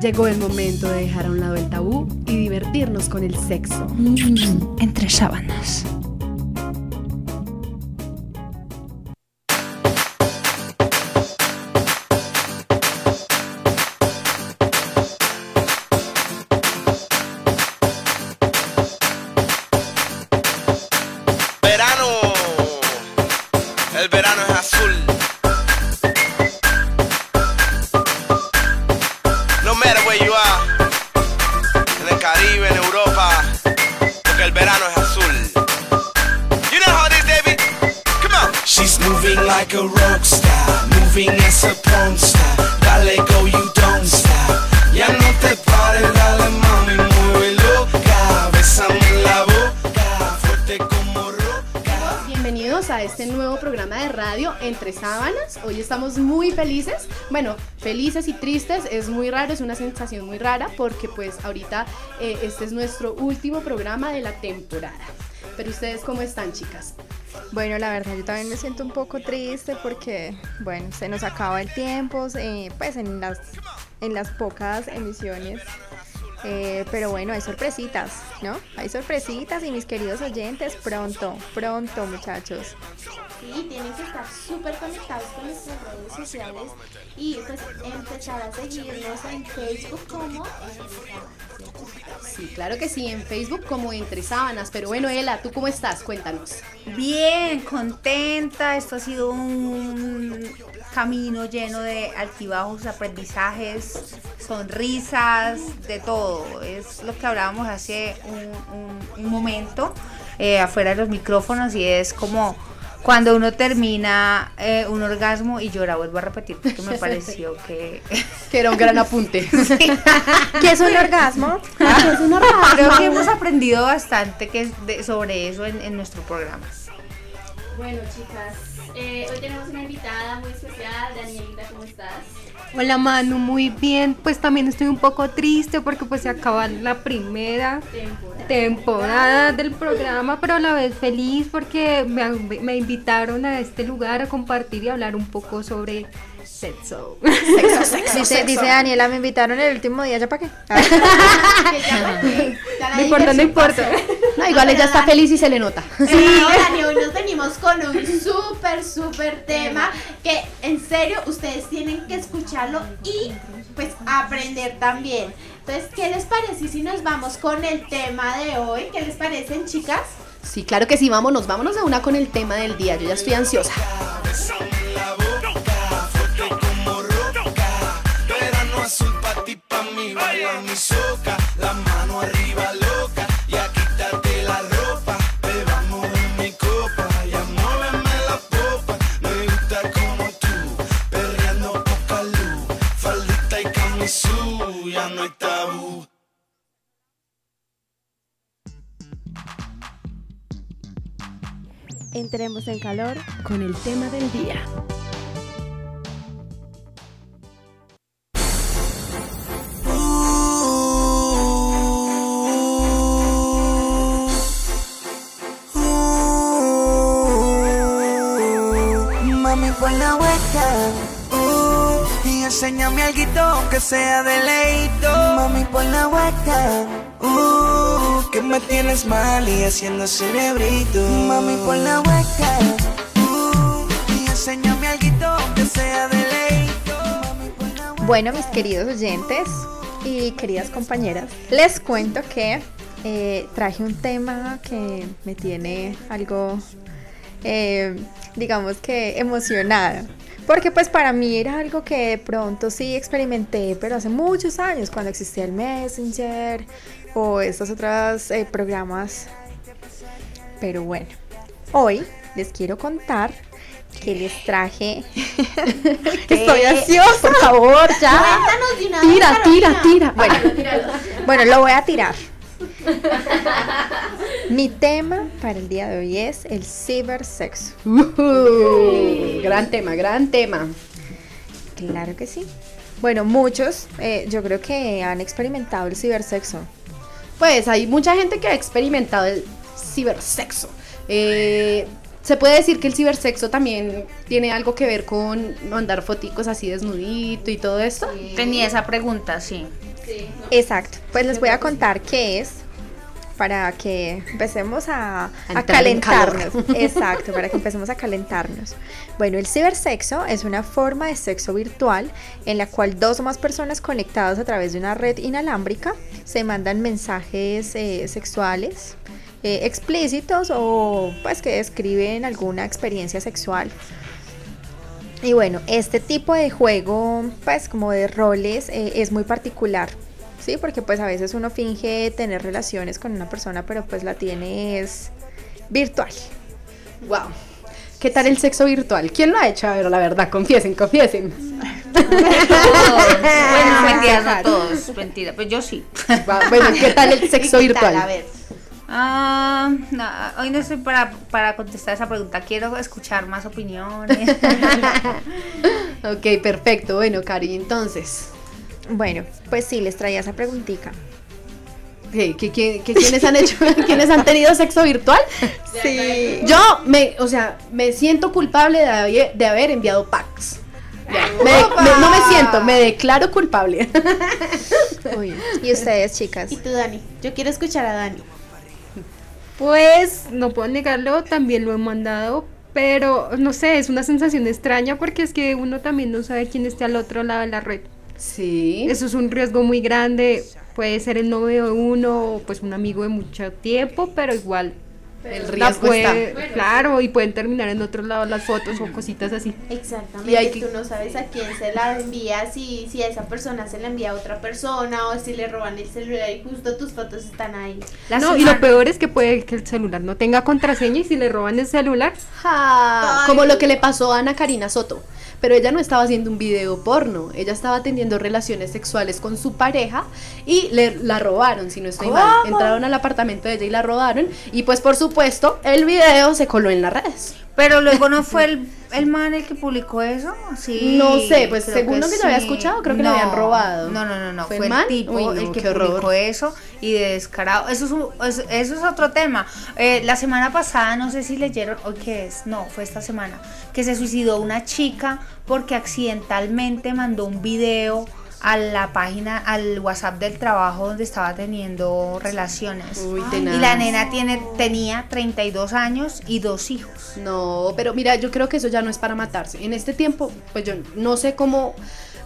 Llegó el momento de dejar a un lado el tabú y divertirnos con el sexo. Mm, entre sábanas. Bueno, felices y tristes. Es muy raro, es una sensación muy rara porque pues ahorita eh, este es nuestro último programa de la temporada. Pero ustedes cómo están, chicas? Bueno, la verdad yo también me siento un poco triste porque, bueno, se nos acaba el tiempo, eh, pues en las, en las pocas emisiones eh, pero bueno, hay sorpresitas, ¿no? Hay sorpresitas y mis queridos oyentes, pronto, pronto muchachos. Sí, tienen que estar súper conectados con nuestras redes sociales y pues empezar a seguirnos en Facebook como Sí, claro que sí, en Facebook como Entre Sábanas. Pero bueno, Ela, ¿tú cómo estás? Cuéntanos. Bien, contenta. Esto ha sido un camino lleno de altibajos, aprendizajes, sonrisas, de todo. Es lo que hablábamos hace un, momento eh, afuera de los micrófonos y es como cuando uno termina eh, un orgasmo y llora, vuelvo a repetir porque me pareció que... que era un gran apunte. ¿Qué es un orgasmo? es un orgasmo? Creo que hemos aprendido bastante que sobre eso en, en nuestro programa. Bueno, chicas, eh, hoy tenemos una invitada muy especial, Danielita, ¿cómo estás? Hola Manu, muy bien. Pues también estoy un poco triste porque pues se acaba la primera temporada, del programa, pero a la vez feliz porque me, me invitaron a este lugar a compartir y hablar un poco sobre sexo. Sexo, sexo, dice, dice Daniela, me invitaron el último día, ¿ya para qué? no importa, no importa. No, igual ella está feliz y se le nota. Sí, Dani, hoy nos venimos con un súper, súper tema que en serio ustedes tienen que escucharlo y pues aprender también. Entonces, ¿qué les parece si nos vamos con el tema de hoy? ¿Qué les parecen, chicas? Sí, claro que sí, vámonos, vámonos de una con el tema del día. Yo ya estoy ansiosa. baila mi soca, la mano arriba Entremos en calor con el tema del día. buena vuelta. Uh, y enséñame algo aunque sea de leito. Mami, pon la vuelta. Uh, que me tienes mal y haciendo cerebrito. Mami, pon la vuelta. Uh, y enséñame algo aunque sea de leito. Bueno, mis queridos oyentes y queridas compañeras, les cuento que eh, traje un tema que me tiene algo eh, digamos que emocionada. Porque pues para mí era algo que de pronto sí experimenté, pero hace muchos años, cuando existía el Messenger o estos otros eh, programas. Pero bueno, hoy les quiero contar que les traje. Estoy ansiosa. Por favor, ya. Tira, tira, tira. Bueno, bueno, lo voy a tirar. Mi tema para el día de hoy es el cibersexo. Uh, gran tema, gran tema. Claro que sí. Bueno, muchos eh, yo creo que han experimentado el cibersexo. Pues hay mucha gente que ha experimentado el cibersexo. Eh, se puede decir que el cibersexo también tiene algo que ver con mandar foticos así desnudito y todo esto. Tenía esa pregunta, sí. Exacto. Pues les voy a contar qué es para que empecemos a, a calentarnos. Exacto, para que empecemos a calentarnos. Bueno, el cibersexo es una forma de sexo virtual en la cual dos o más personas conectadas a través de una red inalámbrica se mandan mensajes eh, sexuales eh, explícitos o pues que describen alguna experiencia sexual. Y bueno, este tipo de juego, pues como de roles, eh, es muy particular. Sí, porque pues a veces uno finge tener relaciones con una persona, pero pues la tiene es virtual. Wow. ¿Qué tal el sexo virtual? ¿Quién lo ha hecho? A ver, la verdad, confiesen, confiesen. bueno, mentiras, no todos. Mentira, pues yo sí. Wow, Bueno, ¿qué tal el sexo ¿Qué tal? virtual? A ver. Ah, no, hoy no estoy para, para contestar esa pregunta. Quiero escuchar más opiniones. Ok, perfecto. Bueno, Cari, entonces, Bueno, pues sí, les traía esa preguntita. ¿qué, qué, qué- qué- quiénes han hecho, quiénes han tenido sexo virtual? Sí. Yo me, o sea, me siento culpable de haber, de haber enviado packs. Me me- no me siento, me declaro culpable. ¿Y ustedes, chicas? Y tú, Dani. Yo quiero escuchar a Dani. Pues no puedo negarlo, también lo he mandado, pero no sé, es una sensación extraña porque es que uno también no sabe quién está al otro lado de la red. Sí. Eso es un riesgo muy grande, puede ser el novio de uno o pues un amigo de mucho tiempo, pero igual el la riesgo puede- está. claro, y pueden terminar en otro lado las fotos o cositas así. Exactamente. Y hay que- Tú no sabes a quién se la envía, si, si a esa persona se la envía a otra persona o si le roban el celular y justo tus fotos están ahí. La no, y lo peor es que puede que el celular no tenga contraseña y si le roban el celular, Ja, como lo que le pasó a Ana Karina Soto. Pero ella no estaba haciendo un video porno, ella estaba teniendo relaciones sexuales con su pareja y le la robaron, si no estoy mal. Entraron al apartamento de ella y la robaron. Y pues por supuesto, el video se coló en las redes. Pero luego no fue el, el man el que publicó eso, sí. No sé, pues, según lo que yo había escuchado, creo que le habían robado. No, no, no, no, ¿Fue fue, el man? tipo Uy, no, el que publicó eso y de descarado. Eso es, un- eso, eso es otro tema. Eh, la semana pasada, no sé si leyeron, o qué es, no, fue esta semana, que se suicidó una chica porque accidentalmente mandó un video a la página, al WhatsApp del trabajo donde estaba teniendo relaciones. Uy, y tenaz. la nena tiene, tenía 32 años y dos hijos. No, pero mira, yo creo que eso ya no es para matarse. En este tiempo, pues yo no sé cómo...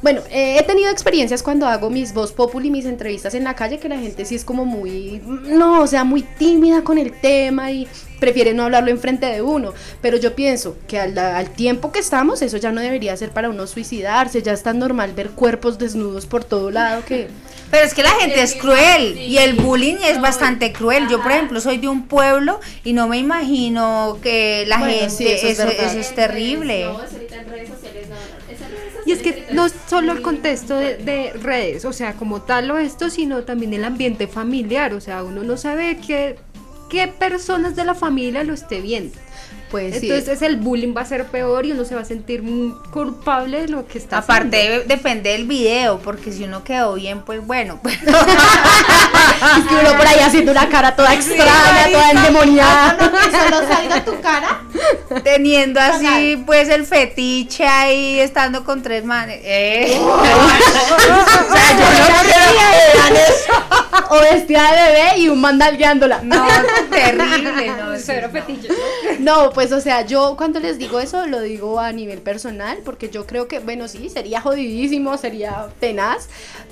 Bueno, eh, he tenido experiencias cuando hago mis voz populi, mis entrevistas en la calle, que la gente sí es como muy, no, o sea, muy tímida con el tema y prefiere no hablarlo enfrente de uno. Pero yo pienso que al, al tiempo que estamos, eso ya no debería ser para uno suicidarse, ya es tan normal ver cuerpos desnudos por todo lado que... Pero es que la gente es cruel y el bullying es bastante cruel. Yo, por ejemplo, soy de un pueblo y no me imagino que la Bueno, gente, sí, eso es eso, verdad. eso es terrible. Y es que no es solo el contexto de, de redes, o sea, como tal o esto, sino también el ambiente familiar, o sea, uno no sabe qué, qué personas de la familia lo esté viendo. Pues sí. Entonces el bullying va a ser peor y uno se va a sentir muy culpable de lo que está Aparte haciendo. de- depende del video, porque si uno quedó bien, pues bueno. Es que uno por ahí haciendo una cara toda extraña, toda endemoniada. No, que solo salga tu cara. Teniendo así, pues el fetiche ahí, estando con tres manes. Eh. O sea, yo no quiero que vean eso. O vestida de bebé y un mandal guiándola. No, terrible, no. Cero no. fetiches, ¿no? Pues o sea, yo cuando les digo eso lo digo a nivel personal, porque yo creo que, bueno, sí, sería jodidísimo, sería tenaz,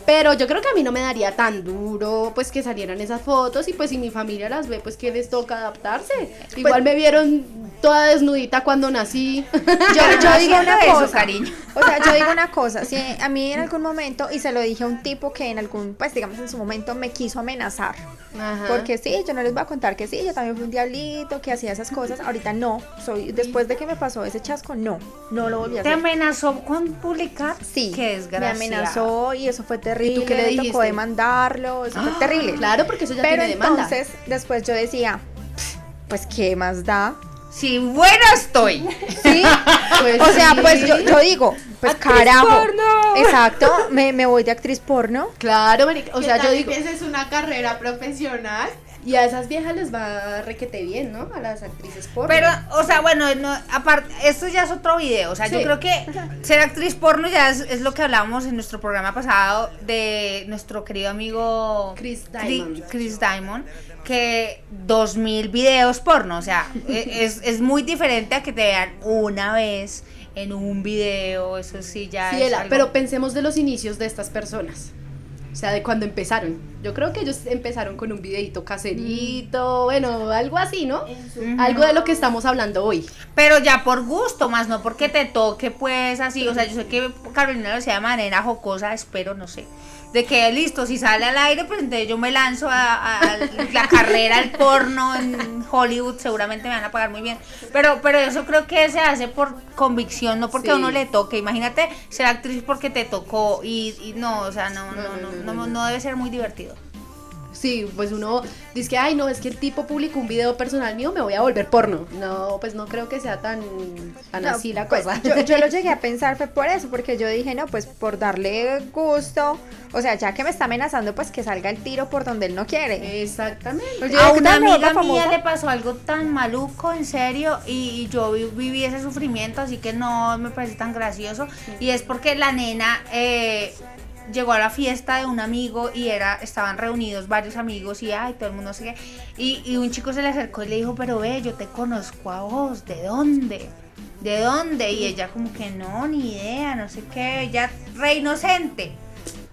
pero yo creo que a mí no me daría tan duro, pues que salieran esas fotos y pues si mi familia las ve, pues que les toca adaptarse. Igual me vieron toda desnudita cuando nací. Yo, yo digo una Eso, cosa, cariño. O sea, yo digo una cosa, si a mí en algún momento, y se lo dije a un tipo que en algún, pues digamos en su momento me quiso amenazar. Ajá. Porque sí, yo no les voy a contar que sí, yo también fui un diablito, que hacía esas cosas. Ahorita no, soy, después de que me pasó ese chasco, no, no lo volví a ¿Te hacer. amenazó con publicar? Sí, Qué me desgracia. amenazó y eso fue terrible. qué le me dijiste? tocó demandarlo, eso fue terrible. Claro, porque eso ya Pero tiene demanda. entonces, después yo decía, pues, ¿qué más da? Sí, buena estoy. ¿Sí? Pues o sea, sí. pues yo, yo digo, pues ¡Actriz carajo. porno! Exacto, me, me voy de actriz porno. Claro, marica, o sea, yo digo... empieces una carrera profesional. Y a esas viejas les va requete bien, ¿no? A las actrices porno. Pero, o sea, bueno, no, aparte, esto ya es otro video. O sea, yo creo que ser actriz porno ya es, es lo que hablábamos en nuestro programa pasado de nuestro querido amigo Chris Diamond. Chris Diamond, que 2000 videos porno. O sea, e- es, es muy diferente a que te vean una vez en un video. Eso sí, ya Sí, es. Ela, algo- pero pensemos de los inicios de estas personas. O sea, de cuando empezaron. Yo creo que ellos empezaron con un videito caserito, bueno, algo así, ¿no? Algo de lo que estamos hablando hoy. Pero ya por gusto, más no porque te toque, pues así. O sea, yo sé que Carolina lo hacía de manera jocosa, espero, no sé. De que listo, si sale al aire, pues entonces yo me lanzo a, a- a la carrera al porno en Hollywood, seguramente me van a pagar muy bien. Pero, pero eso creo que se hace por convicción, no porque a uno le toque. Imagínate ser actriz porque te tocó y, y no, o sea, no, no, no, no, no debe ser muy divertido. Sí, pues uno dice que, ay, no, es que el tipo publicó un video personal mío, me voy a volver porno. No, pues no creo que sea tan, tan No, así la pues, cosa. Yo, yo lo llegué a pensar fue por eso, porque yo dije, no, pues por darle gusto, o sea, ya que me está amenazando, pues que salga el tiro por donde él no quiere. Exactamente. Pues yo A digo, ¿qué una amiga mía le pasó algo tan maluco, en serio, y, y yo vi- viví ese sufrimiento, así que no me parece tan gracioso. Y es porque la nena eh, llegó a la fiesta de un amigo y era estaban reunidos varios amigos y ay, todo el mundo sigue. Y, y un chico se le acercó y le dijo, pero ve, yo te conozco a vos, ¿de dónde? ¿De dónde? Y ella como que no, ni idea, no sé qué, ella re inocente.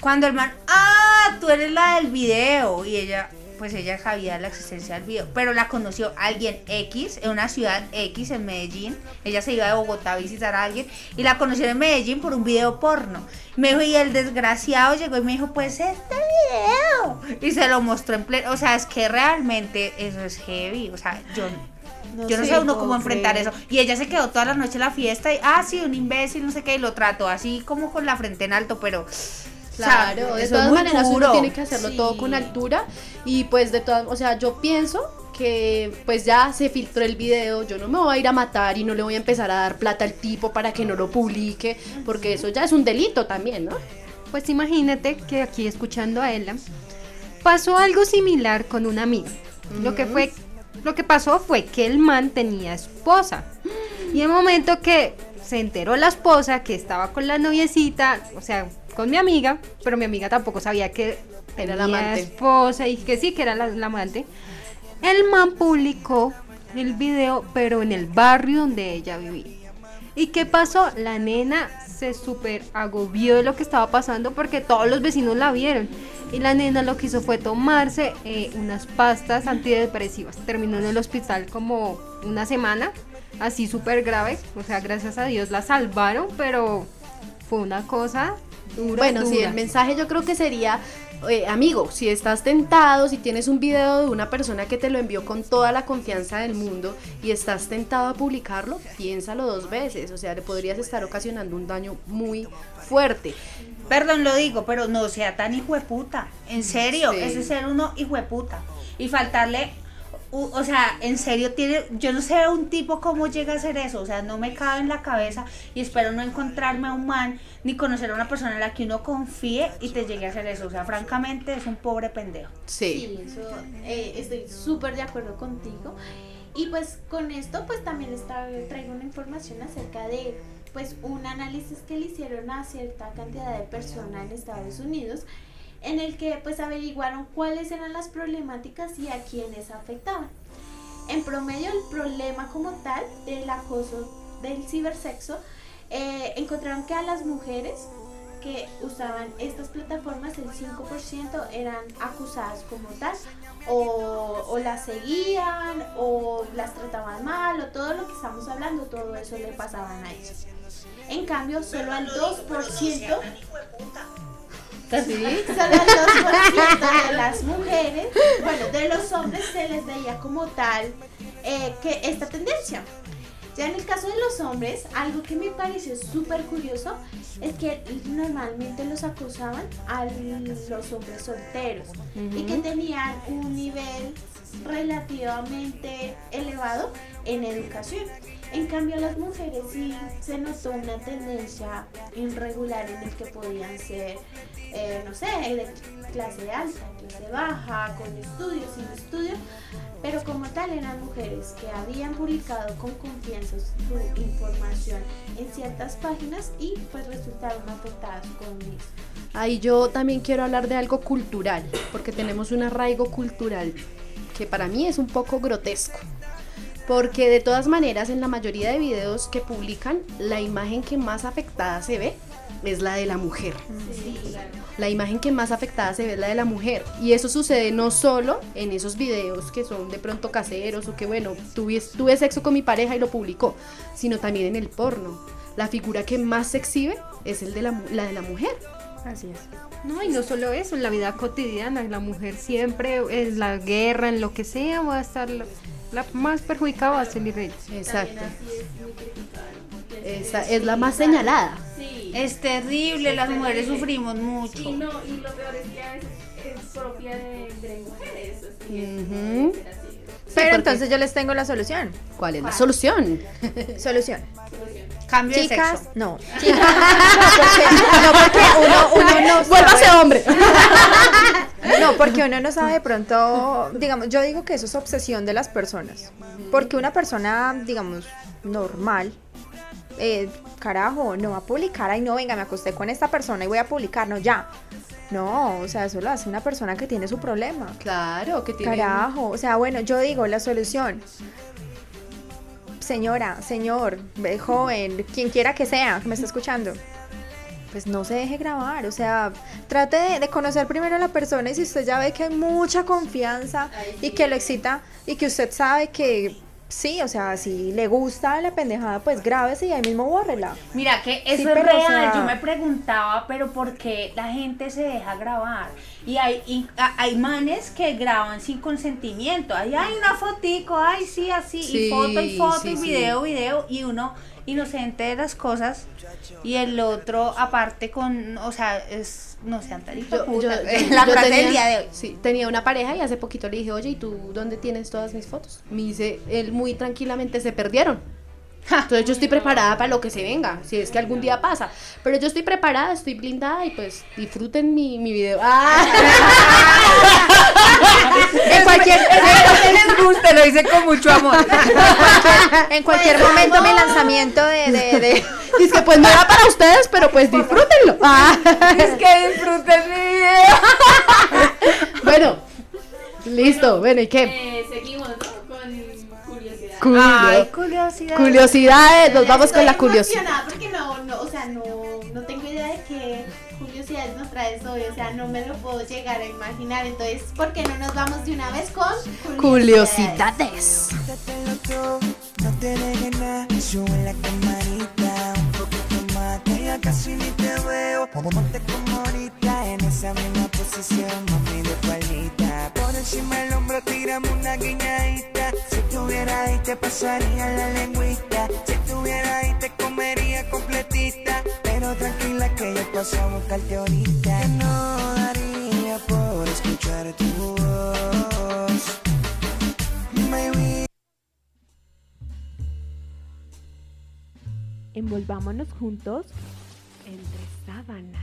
Cuando el man, ah, tú eres la del video. Y ella, pues ella sabía la existencia del video. Pero la conoció alguien X, en una ciudad X, en Medellín. Ella se iba de Bogotá a visitar a alguien. Y la conoció en Medellín por un video porno. Me dijo, y el desgraciado llegó y me dijo, pues este video. Y se lo mostró en pleno. O sea, es que realmente eso es heavy. O sea, yo yo no sé, uno cómo enfrentar eso. Y ella se quedó toda la noche en la fiesta y, ah, sí, un imbécil, no sé qué, y lo trató así como con la frente en alto, pero... o sea, Claro, de todas maneras duro. uno tiene que hacerlo Sí. todo con altura y pues de todas, o sea, yo pienso que pues ya se filtró el video, yo no me voy a ir a matar y no le voy a empezar a dar plata al tipo para que no lo publique, porque eso ya es un delito también, ¿no? Pues imagínate que aquí escuchando a ella pasó algo similar con una amiga. Lo que fue lo que pasó fue que el man tenía esposa. Y el momento que se enteró la esposa que estaba con la noviecita, o sea, con mi amiga, pero mi amiga tampoco sabía que Era la amante. esposa y que sí, que era la, la amante. El man publicó el video, pero en el barrio donde ella vivía. ¿Y qué pasó? La nena se súper agobió de lo que estaba pasando porque todos los vecinos la vieron. Y la nena lo que hizo fue tomarse eh, unas pastas antidepresivas. Terminó en el hospital como una semana, así súper grave. O sea, gracias a Dios la salvaron, pero fue una cosa dura. Bueno, sí, el mensaje yo creo que sería, eh, amigo, si estás tentado, si tienes un video de una persona que te lo envió con toda la confianza del mundo y estás tentado a publicarlo, piénsalo dos veces, o sea, le podrías estar ocasionando un daño muy fuerte. Perdón, lo digo, pero no sea tan hijueputa. En serio, Sí. ese ser uno hijueputa. Y faltarle, o sea, en serio tiene, yo no sé un tipo cómo llega a hacer eso, o sea, no me cabe en la cabeza y espero no encontrarme a un man ni conocer a una persona en la que uno confíe y te llegue a hacer eso. O sea, francamente es un pobre pendejo. Sí. Sí, eso eh, estoy súper de acuerdo contigo. Y pues con esto pues también les tra- traigo una información acerca de pues un análisis que le hicieron a cierta cantidad de personas en Estados Unidos en el que pues averiguaron cuáles eran las problemáticas y a quiénes afectaban. En promedio el problema como tal del acoso del cibersexo eh, encontraron que a las mujeres que usaban estas plataformas, el 5% eran acusadas como tal, o, o las seguían, o las trataban mal, o todo lo que estamos hablando, todo eso le pasaban a ellas. En cambio, solo al 2%, Sí. solo al 2% de las mujeres, bueno, de los hombres se les veía como tal eh, que esta tendencia. Ya en el caso de los hombres, algo que me pareció súper curioso es que normalmente los acosaban a los hombres solteros y que tenían un nivel relativamente elevado en educación. En cambio, las mujeres sí se notó una tendencia irregular en el que podían ser, eh, no sé, de clase alta, clase baja, con estudios, sin estudios, pero como tal eran mujeres que habían publicado con confianza su información en ciertas páginas y pues resultaron afectadas con eso. Ahí yo también quiero hablar de algo cultural, porque tenemos un arraigo cultural que para mí es un poco grotesco. Porque de todas maneras en la mayoría de videos que publican, la imagen que más afectada se ve es la de la mujer. La imagen que más afectada se ve es la de la mujer. Y eso sucede no solo en esos videos que son de pronto caseros o que bueno, tuve, tuve sexo con mi pareja y lo publicó, sino también en el porno. La figura que más se exhibe es el de la, mu- la de la mujer. Así es. No, y no solo eso, en la vida cotidiana, la mujer siempre, en la guerra, en lo que sea, va a estar la, más perjudicada va a ser. Exacto. Esa es la más señalada. Sí. Es terrible, las mujeres sufrimos mucho. Y no, y lo peor es que a veces es propia de, de mujeres. Así así. Pero entonces yo les tengo la solución. ¿Cuál es la solución? Solución. Cambio de Chicas, sexo. no. Chicas, no, porque, no, porque uno, uno no ¡Vuélvase sabe. hombre! No, porque uno no sabe de pronto, digamos, yo digo que eso es obsesión de las personas. Porque una persona, digamos, normal, eh, carajo, no va a publicar, ay no, venga, me acosté con esta persona y voy a publicar, no, ya. No, o sea, eso lo hace una persona que tiene su problema. Claro, que tiene. Carajo, o sea, bueno, yo digo la solución. Señora, señor, joven, quien quiera que sea, que me esté escuchando, pues no se deje grabar, o sea, trate de, de conocer primero a la persona y si usted ya ve que hay mucha confianza y que lo excita y que usted sabe que sí, o sea, si le gusta la pendejada, pues grábese y ahí mismo bórrela. Mira que eso Sí, es o real. sea- Yo me preguntaba, pero ¿por qué la gente se deja grabar? Y hay, y hay manes que graban sin consentimiento. Ahí hay una fotico, ay sí, así, Sí, y foto y foto sí, y video, video, y uno inocente de las cosas y el otro aparte con, o sea, es, no sean tan Yo, yo- la yo frase tenía, del día de hoy. sí, tenía una pareja y hace poquito le dije, oye, ¿y tú dónde tienes todas mis fotos? Me dice, él muy tranquilamente se perdieron. Entonces yo estoy preparada para lo que se venga, si es que algún día pasa. Pero yo estoy preparada, estoy blindada y pues disfruten mi, mi video. ¡Ah! En cualquier, les guste, lo hice con mucho amor. en cualquier momento mi lanzamiento de, de, de- Dice que pues no era para ustedes, pero pues disfrútenlo. ¡Ah! es que disfruten mi video. Bueno, listo, bueno, ¿y qué? Eh, seguimos ¿no? con curiosidad. Ay, curiosidad. Curiosidades, nos vamos con la curiosidad. no, no, o sea, no, no tengo traes hoy, o sea, no me lo puedo llegar a imaginar, entonces, ¿por qué no nos vamos de una vez con Curiosidades. Trátalo paso a buscarte ahorita. Que no daría por escuchar tu voz. Maybe Envolvámonos juntos entre sábanas.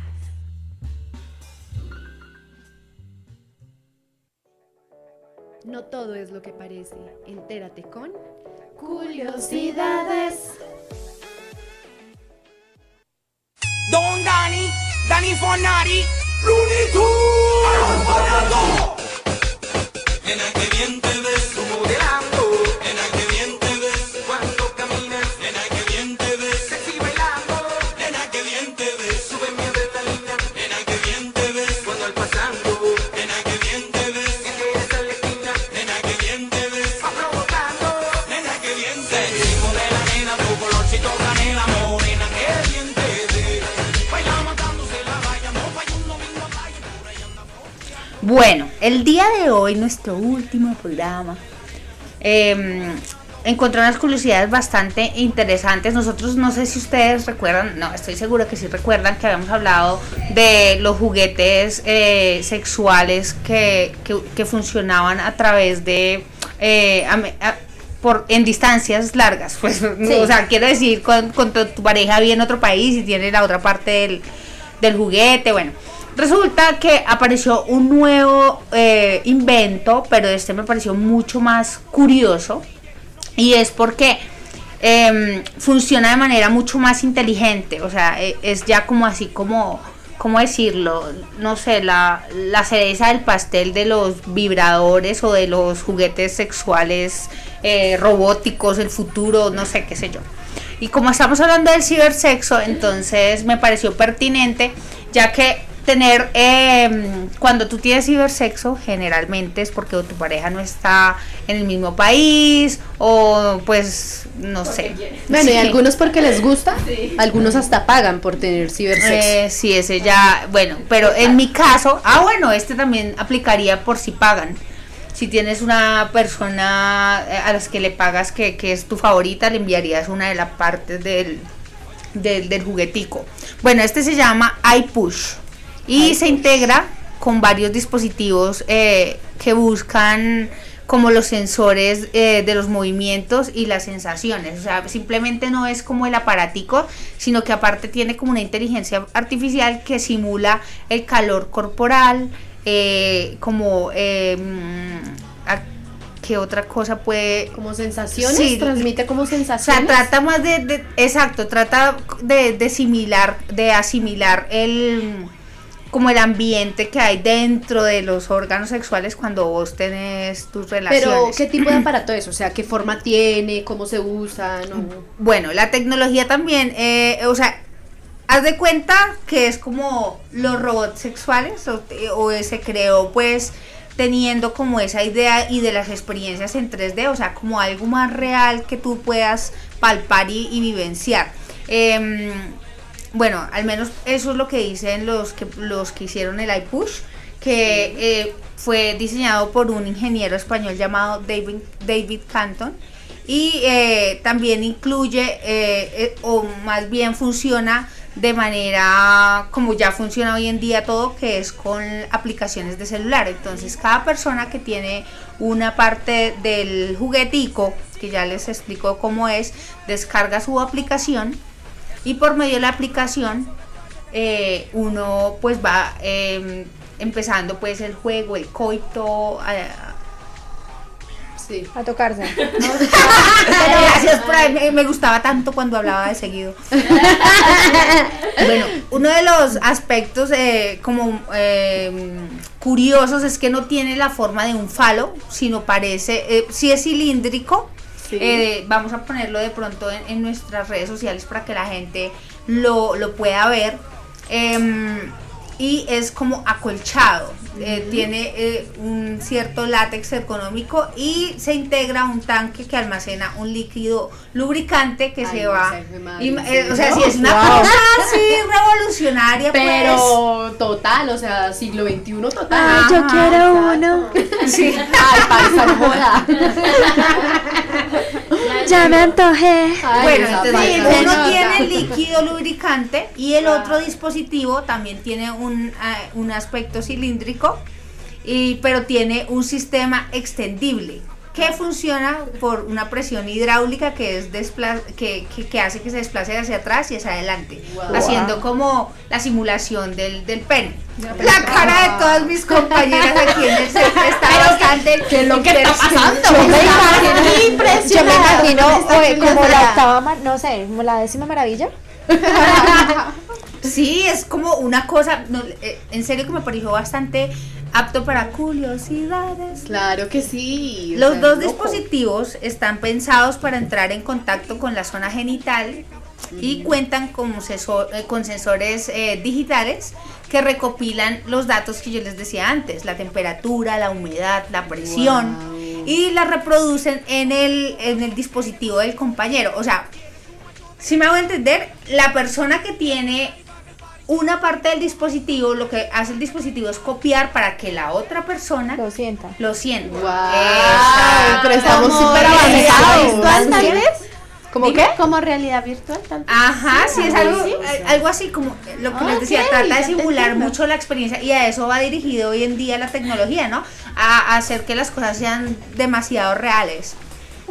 No todo es lo que parece. Entérate con curiosidades. Don Dani, Dani Fonari, Looney Tunes. Nena, que bien te ves Bueno, el día de hoy, nuestro último programa, eh, encontré unas curiosidades bastante interesantes. Nosotros, no sé si ustedes recuerdan, no, estoy segura que sí recuerdan que habíamos hablado de los juguetes eh, sexuales que, que- que funcionaban a través de... eh, a me- a- por en distancias largas, pues, o sea, quiero decir, tu, tu pareja vive en otro país y tiene la otra parte del, del juguete, bueno. Resulta que apareció un nuevo eh, invento, pero este me pareció mucho más curioso. Y es porque em, funciona de manera mucho más inteligente. O sea, e- es ya como así como, ¿cómo decirlo? No sé, la, la cereza del pastel de los vibradores o de los juguetes sexuales eh, robóticos, el futuro, no sé qué sé yo. Y como estamos hablando del cibersexo, entonces me pareció pertinente, ya que tener, em, cuando tú tienes cibersexo, generalmente es porque tu pareja no está en el mismo país o pues, no sé. Bueno, y algunos porque les gusta, algunos hasta pagan por tener cibersexo. Eh, sí, ese ya, bueno, pero en mi caso, ah, bueno, este también aplicaría por si pagan. Si tienes una persona eh, a las que le pagas que, que es tu favorita, le enviarías una de las partes del, del, del juguetico. Bueno, este se llama iPush y se integra con varios dispositivos eh, que buscan como los sensores eh, de los movimientos y las sensaciones. O sea, simplemente no es como el aparatico, sino que aparte tiene como una inteligencia artificial que simula el calor corporal, eh, como... eh, mm, a- ¿Qué otra cosa puede Como sensaciones, Sí. transmite como o sea, sensaciones. trata más de, de- exacto, trata de, de asimilar, de asimilar el como el ambiente que hay dentro de los órganos sexuales cuando vos tenés tus relaciones. Pero, ¿qué tipo de aparato es? O sea, ¿qué forma tiene? ¿Cómo se usa? No. Bueno, la tecnología también, eh, o sea, haz de cuenta que es como los robots sexuales o, o se creó pues teniendo como esa idea y de las experiencias en 3D, o sea, como algo más real que tú puedas palpar y, y vivenciar. Em, bueno, al menos eso es lo que dicen los que los que hicieron el iPush, que eh, fue diseñado por un ingeniero español llamado David, David Canton y eh, también incluye eh, o más bien funciona de manera como ya funciona hoy en día todo que es con aplicaciones de celular. Entonces cada persona que tiene una parte del juguetico que ya les explico cómo es descarga su aplicación y por medio de la aplicación eh, uno pues va eh, empezando pues el juego el coito a- Sí. A tocarse. Gracias por ahí, me, me gustaba tanto cuando hablaba de seguido. bueno, uno de los aspectos eh, como eh, curiosos es que no tiene la forma de un falo, sino parece, eh, sí es cilíndrico. Eh, vamos a ponerlo de pronto en, en nuestras redes sociales para que la gente lo, lo pueda ver. Em, y es como acolchado. Eh, tiene eh, un cierto látex ergonómico y se integra un tanque que almacena un líquido lubricante que Ay, se no va. madre, y, ¿en eh, o sea, si es una Wow. cosa así revolucionaria, pues. Pero total, o sea, siglo XXI total. Ay, yo Ajá, quiero uno. Sí. Ay, joda. Ya me antojé. Ay, bueno, entonces uno tiene líquido lubricante y el otro dispositivo también tiene un, un aspecto cilíndrico, y, pero tiene un sistema extendible que funciona por una presión hidráulica que es que, que- que hace que se desplace hacia atrás y hacia adelante, Wow. haciendo como la simulación del, del pene. La cara de todas mis compañeras aquí en el set está bastante ¿Qué es lo que está pasando? Yo me imagino, yo me imagino oye, como la octava, no sé, como la décima maravilla. Sí, es como una cosa, no, eh, en serio que me pareció bastante apto para curiosidades. Claro que sí. Los sea, dos loco. dispositivos están pensados para entrar en contacto con la zona genital y cuentan con, seso- eh, con sensores eh, digitales que recopilan los datos que yo les decía antes, la temperatura, la humedad, la presión Wow. y la reproducen en el, en el dispositivo del compañero. O sea, si me hago entender, la persona que tiene una parte del dispositivo, lo que hace el dispositivo es copiar para que la otra persona Lo sienta. lo sienta. Wow, Exacto. pero estamos súper avanzados. tal vez. ¿Cómo qué? Como realidad virtual, tal vez. Ajá, sí, es algo, sí. eh, algo así como lo que les Ok, decía, trata de simular mucho la experiencia y a eso va dirigido hoy en día la tecnología, ¿no? A, a hacer que las cosas sean demasiado reales.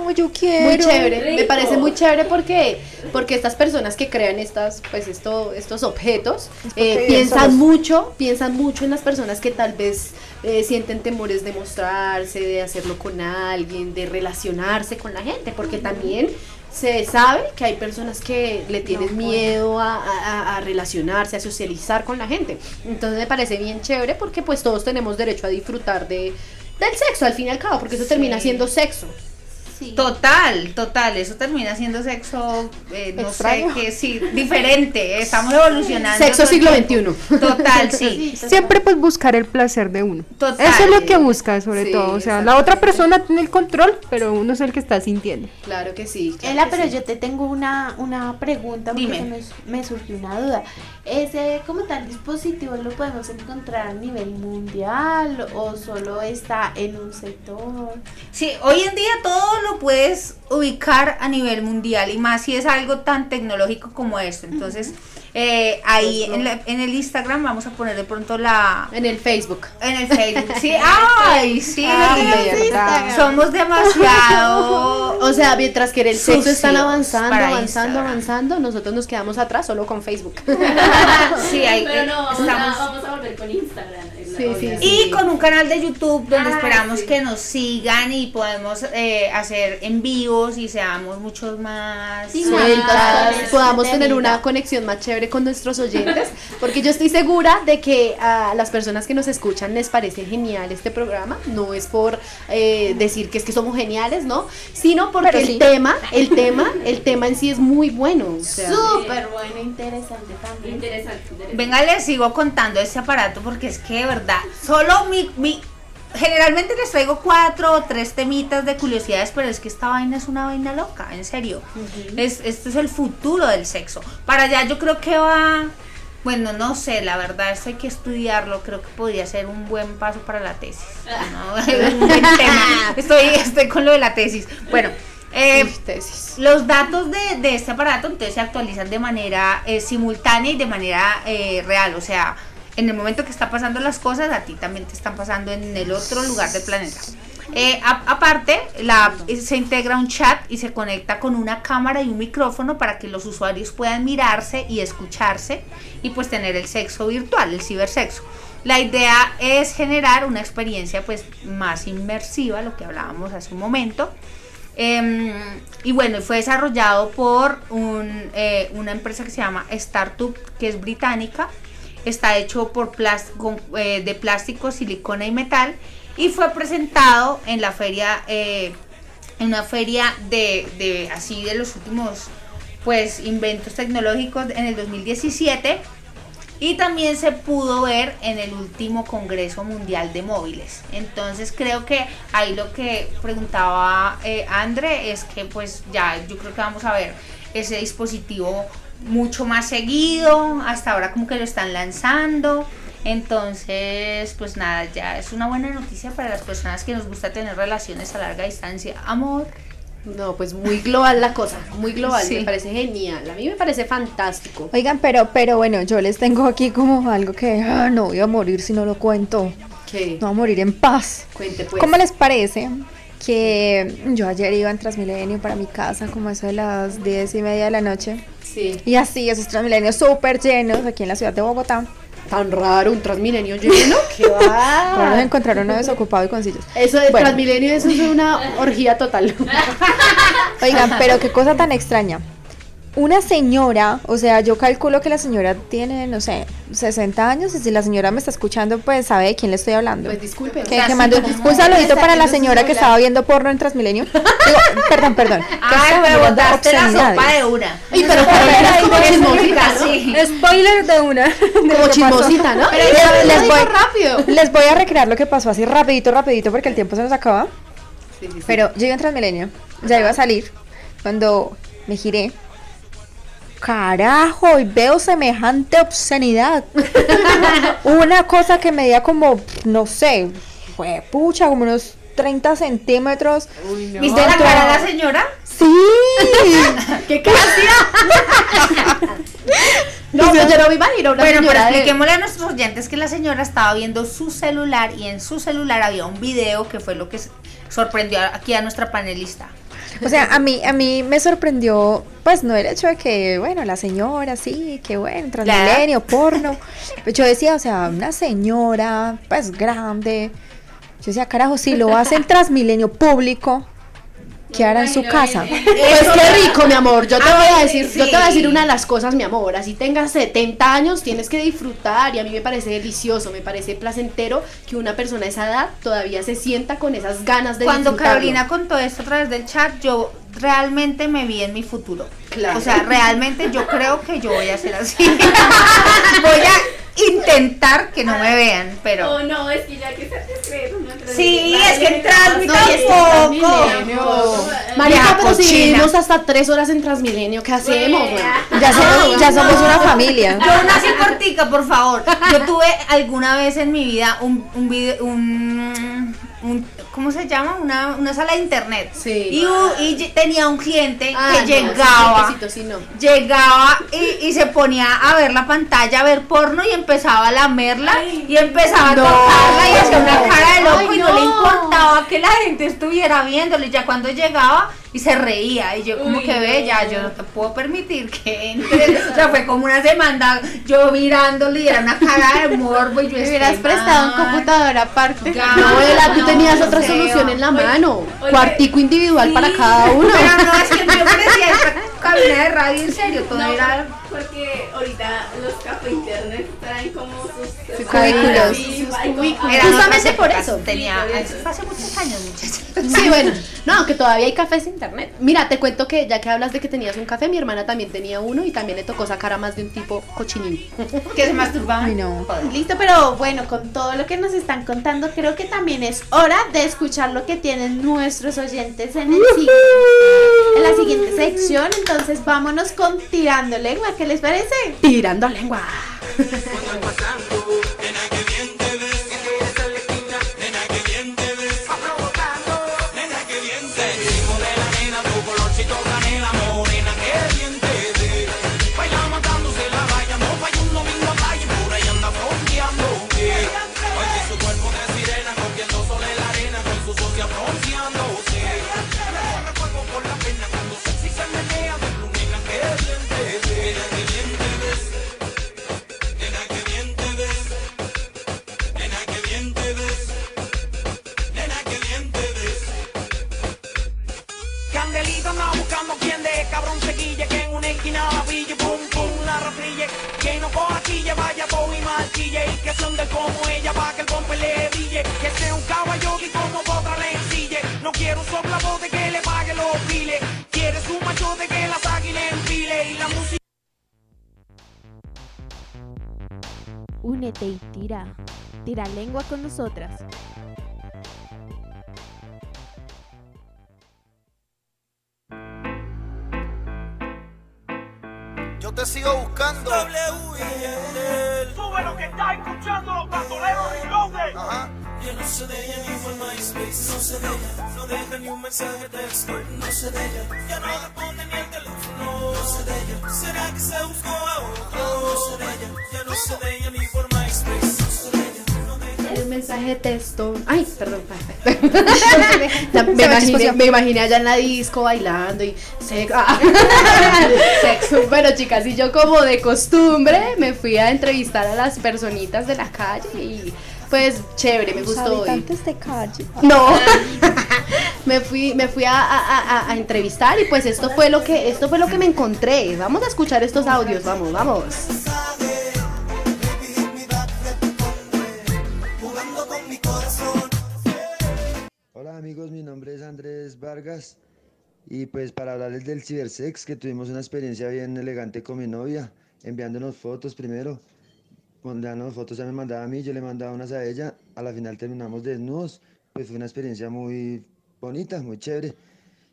Oh, yo quiero. Muy chévere, me parece muy chévere porque porque estas personas que crean estas pues esto, estos objetos eh, piensan mucho, piensan mucho en las personas que tal vez eh, sienten temores de mostrarse, de hacerlo con alguien, de relacionarse con la gente, porque también se sabe que hay personas que le tienen miedo a, a- a relacionarse, a socializar con la gente. Entonces me parece bien chévere porque pues todos tenemos derecho a disfrutar de del sexo al fin y al cabo, porque eso termina siendo sexo. Sí. Total, total, eso termina siendo sexo, eh, no Extraño. sé qué, sí, diferente, estamos evolucionando. Sexo siglo tiempo. XXI. Total, sí. Siempre pues buscar el placer de uno. Total. Eso es lo que busca sobre Sí, todo. O sea, la otra persona tiene el control, pero uno es el que está sintiendo. Claro que sí. claro Ela, que pero sí. yo te tengo una, una pregunta porque Dime. se me, me surgió una duda. ¿Ese como tal dispositivo lo podemos encontrar a nivel mundial o solo está en un sector? Sí, hoy en día todo lo puedes ubicar a nivel mundial y más si es algo tan tecnológico como esto. Entonces, eh, ahí en, la- en el Instagram vamos a poner de pronto la... En el Facebook. En el Facebook, sí, ay, sí, Ay, verdad. somos demasiado... O sea, mientras que en el sexo están avanzando, avanzando, Instagram. avanzando, nosotros nos quedamos atrás solo con Facebook. Sí, ahí Pero no, vamos, estamos... a, vamos a volver con Instagram. Sí, sí, sí. Y con un canal de YouTube donde Ah, esperamos sí. que nos sigan y podemos eh, hacer en vivos y seamos muchos más. Sueltas, podamos tener una conexión más chévere con nuestros oyentes, porque yo estoy segura de que a las personas que nos escuchan les parece genial este programa, no es por eh, decir que es que somos geniales, ¿no? Sino porque el tema, el tema, el tema en sí es muy bueno. o sea, Súper bueno, interesante también. Interesante, interesante. Venga, les sigo contando este aparato porque es que de verdad, solo mi, mi generalmente les traigo cuatro o tres temitas de curiosidades, pero es que esta vaina es una vaina loca, en serio. es, esto es el futuro del sexo. Para allá yo creo que va, bueno, no sé, la verdad, esto hay que estudiarlo, creo que podría ser un buen paso para la tesis. ¿no? un buen tema. Estoy, estoy con lo de la tesis. Bueno, eh, uy, tesis. los datos de, de este aparato entonces se actualizan de manera eh, simultánea y de manera eh, real, o sea, en el momento que está pasando las cosas, a ti también te están pasando en el otro lugar del planeta. Eh, aparte, eh, se integra un chat y se conecta con una cámara y un micrófono para que los usuarios puedan mirarse y escucharse y pues tener el sexo virtual, el cibersexo. La idea es generar una experiencia pues más inmersiva, lo que hablábamos hace un momento, Em, y bueno, fue desarrollado por un, eh, una empresa que se llama Startup, que es británica. Está hecho por eh, de plástico, silicona y metal. Y fue presentado en la feria, eh, en una feria de, de así de los últimos pues inventos tecnológicos en el 2017 y también se pudo ver en el último Congreso Mundial de Móviles. Entonces creo que ahí lo que preguntaba eh, Andre es que pues ya yo creo que vamos a ver ese dispositivo mucho más seguido. Hasta ahora como que lo están lanzando. Entonces, pues nada, ya es una buena noticia para las personas que nos gusta tener relaciones a larga distancia. Amor. No, pues muy global la cosa, muy global, Sí. me parece genial, a mí me parece fantástico. Oigan, pero, pero bueno, yo les tengo aquí como algo que ah, no voy a morir si no lo cuento. ¿Qué? No voy a morir en paz. Cuente pues. ¿Cómo les parece que yo ayer iba en Transmilenio para mi casa como eso de las diez y media de la noche? Sí. Y así, esos Transmilenios súper llenos aquí en la ciudad de Bogotá. Tan raro, un Transmilenio lleno, qué va. encontraron uno desocupado y con sillas. Eso de Bueno. Transmilenio, eso es una orgía total. Oigan, pero qué cosa tan extraña. Una señora, o sea, yo calculo que la señora tiene, no sé, 60 años y si la señora me está escuchando, pues sabe de quién le estoy hablando. Pues disculpe. Que, que mando un saludito para la señora que estaba viendo porno en Transmilenio. Digo, perdón, perdón. Ay, mirando botaste la sopa de una. Ay, pero Carolina es como chismosita, ¿no? Sí. Spoiler de una. Como chismosita, ¿no? Les, Pero les voy, rápido. les voy a recrear lo que pasó así rapidito, rapidito, porque el tiempo se nos acaba. Sí, sí, sí. Pero yo iba en Transmilenio, ya iba a salir, cuando me giré. Carajo, y veo semejante obscenidad. Una cosa que medía como, no sé, fue pucha, como unos 30 centímetros. Uy, no. ¿Viste la cara de la señora? ¡Sí! ¿Qué No, yo no me imagino una Bueno, pero de- expliquémosle a nuestros oyentes que la señora estaba viendo su celular y en su celular había un video que fue lo que sorprendió aquí a nuestra panelista. O sea, a mí, a mí me sorprendió, pues no el hecho de que, bueno, la señora, sí, que bueno, transmilenio, porno. Pero yo decía, o sea, una señora, pues grande. Yo decía, carajo, si lo hace en Transmilenio público, ¿qué hará en su casa? Pues qué rico, mi amor. Yo te A voy a decir, yo te voy a decir una de las cosas, mi amor. Así tengas 70 años, tienes que disfrutar. Y a mí me parece delicioso, me parece placentero que una persona de esa edad todavía se sienta con esas ganas de Cuando. Carolina contó esto a través del chat, yo realmente me vi en mi futuro. Claro. O sea, realmente yo creo que yo voy a ser así. voy a intentar que no me vean, pero... Oh, no, es que ya que se discreto, no Sí, es que en Transmi No, y es que tampoco. Transmilenio. Marica, Ya, pero si vivimos hasta 3 horas en Transmilenio, ¿qué hacemos? Ya somos, ya somos una familia. Yo nací cortica, por favor. Yo tuve alguna vez en mi vida un, un video, un, un- ¿cómo se llama? Una, una sala de internet. Sí. Y, y tenía un cliente Ah, que no, llegaba. sí, sí, sí, no. Llegaba y, y se ponía a ver la pantalla, a ver porno y empezaba a lamerla y empezaba No. a tocarla y hacía una cara de loco Ay, y no, le importaba que la gente estuviera viéndolo y ya cuando llegaba y se reía y yo como Uy, que ya yo no te puedo permitir que entres. o sea, fue como una semana yo mirándole y era una cara de morbo y yo Me hubieras estoy prestado un computador aparte. Ga- No, Ela, tú no, tenías otra solución en la mano. oye, Cuartico individual Sí, para cada uno. Pero no, es que me ofrecía esta cabina de radio, en serio, todo No, era porque ahorita los café internet traen como sus. Sí, cubículos. Justamente por eso. Tenía, hace muchos años, muchachos. Sí, bueno, no, que todavía hay cafés internet. Mira, te cuento que ya que hablas de que tenías un café, mi hermana también tenía uno y también le tocó sacar a más de un tipo cochinín. Que se masturbaban. Ay, no. Listo, pero bueno, con todo lo que nos están contando, creo que también es hora de escuchar lo que tienen nuestros oyentes en el siguiente, en la siguiente sección. Entonces, vámonos con tirando lengua. ¿Qué les parece? Tirando lengua. Que no coja quille, vaya todo y marchille y que son de como ella pa' que el pompe le brille, que sea un caballo y como otra le ensille, no quiero un soplavoz de que le pague los piles, quieres un macho de que las águilas enfile y la música Únete y tira. Tira lengua con nosotras. Sigo buscando. Sube lo que está escuchando los bandoleros reloaded. Ajá. Yo no sé de ella ni por MySpace, no sé de ella, no deja ni un mensaje de texto, no sé de ella, ya no responde ni el teléfono, no sé de ella, será que se buscó a otro, no sé de ella, ya no sé de ella ni por MySpace, El mensaje de texto. Ay, perdón. Me, imaginé, chispoteó. me imaginé allá en la disco bailando y sexo. ah. Sexo. Bueno, chicas, y yo como de costumbre me fui a entrevistar a las personitas de la calle y pues chévere, me gustó. y- habitantes de calle. No, me fui, me fui a, a- a- a entrevistar y pues esto fue lo que, esto fue lo que me encontré. Vamos a escuchar estos audios, vamos, vamos. Amigos, mi nombre es Andrés Vargas y pues para hablarles del cibersex que tuvimos una experiencia bien elegante con mi novia, enviándonos fotos primero, mandándonos fotos, ella me mandaba a mí, yo le mandaba unas a ella, a la final terminamos desnudos, pues fue una experiencia muy bonita, muy chévere.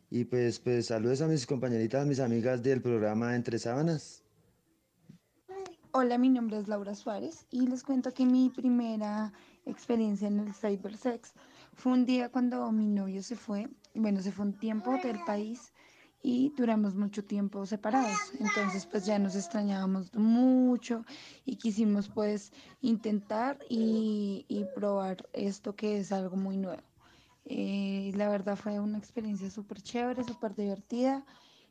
Y pues pues saludos a mis compañeritas, mis amigas del programa Entre Sábanas. Hola, mi nombre es Laura Suárez y les cuento que mi primera experiencia en el cybersex fue un día cuando mi novio se fue, bueno, se fue un tiempo del país y duramos mucho tiempo separados. Entonces, pues ya nos extrañábamos mucho y quisimos pues intentar y, y probar esto que es algo muy nuevo. Eh, la verdad fue una experiencia súper chévere, súper divertida.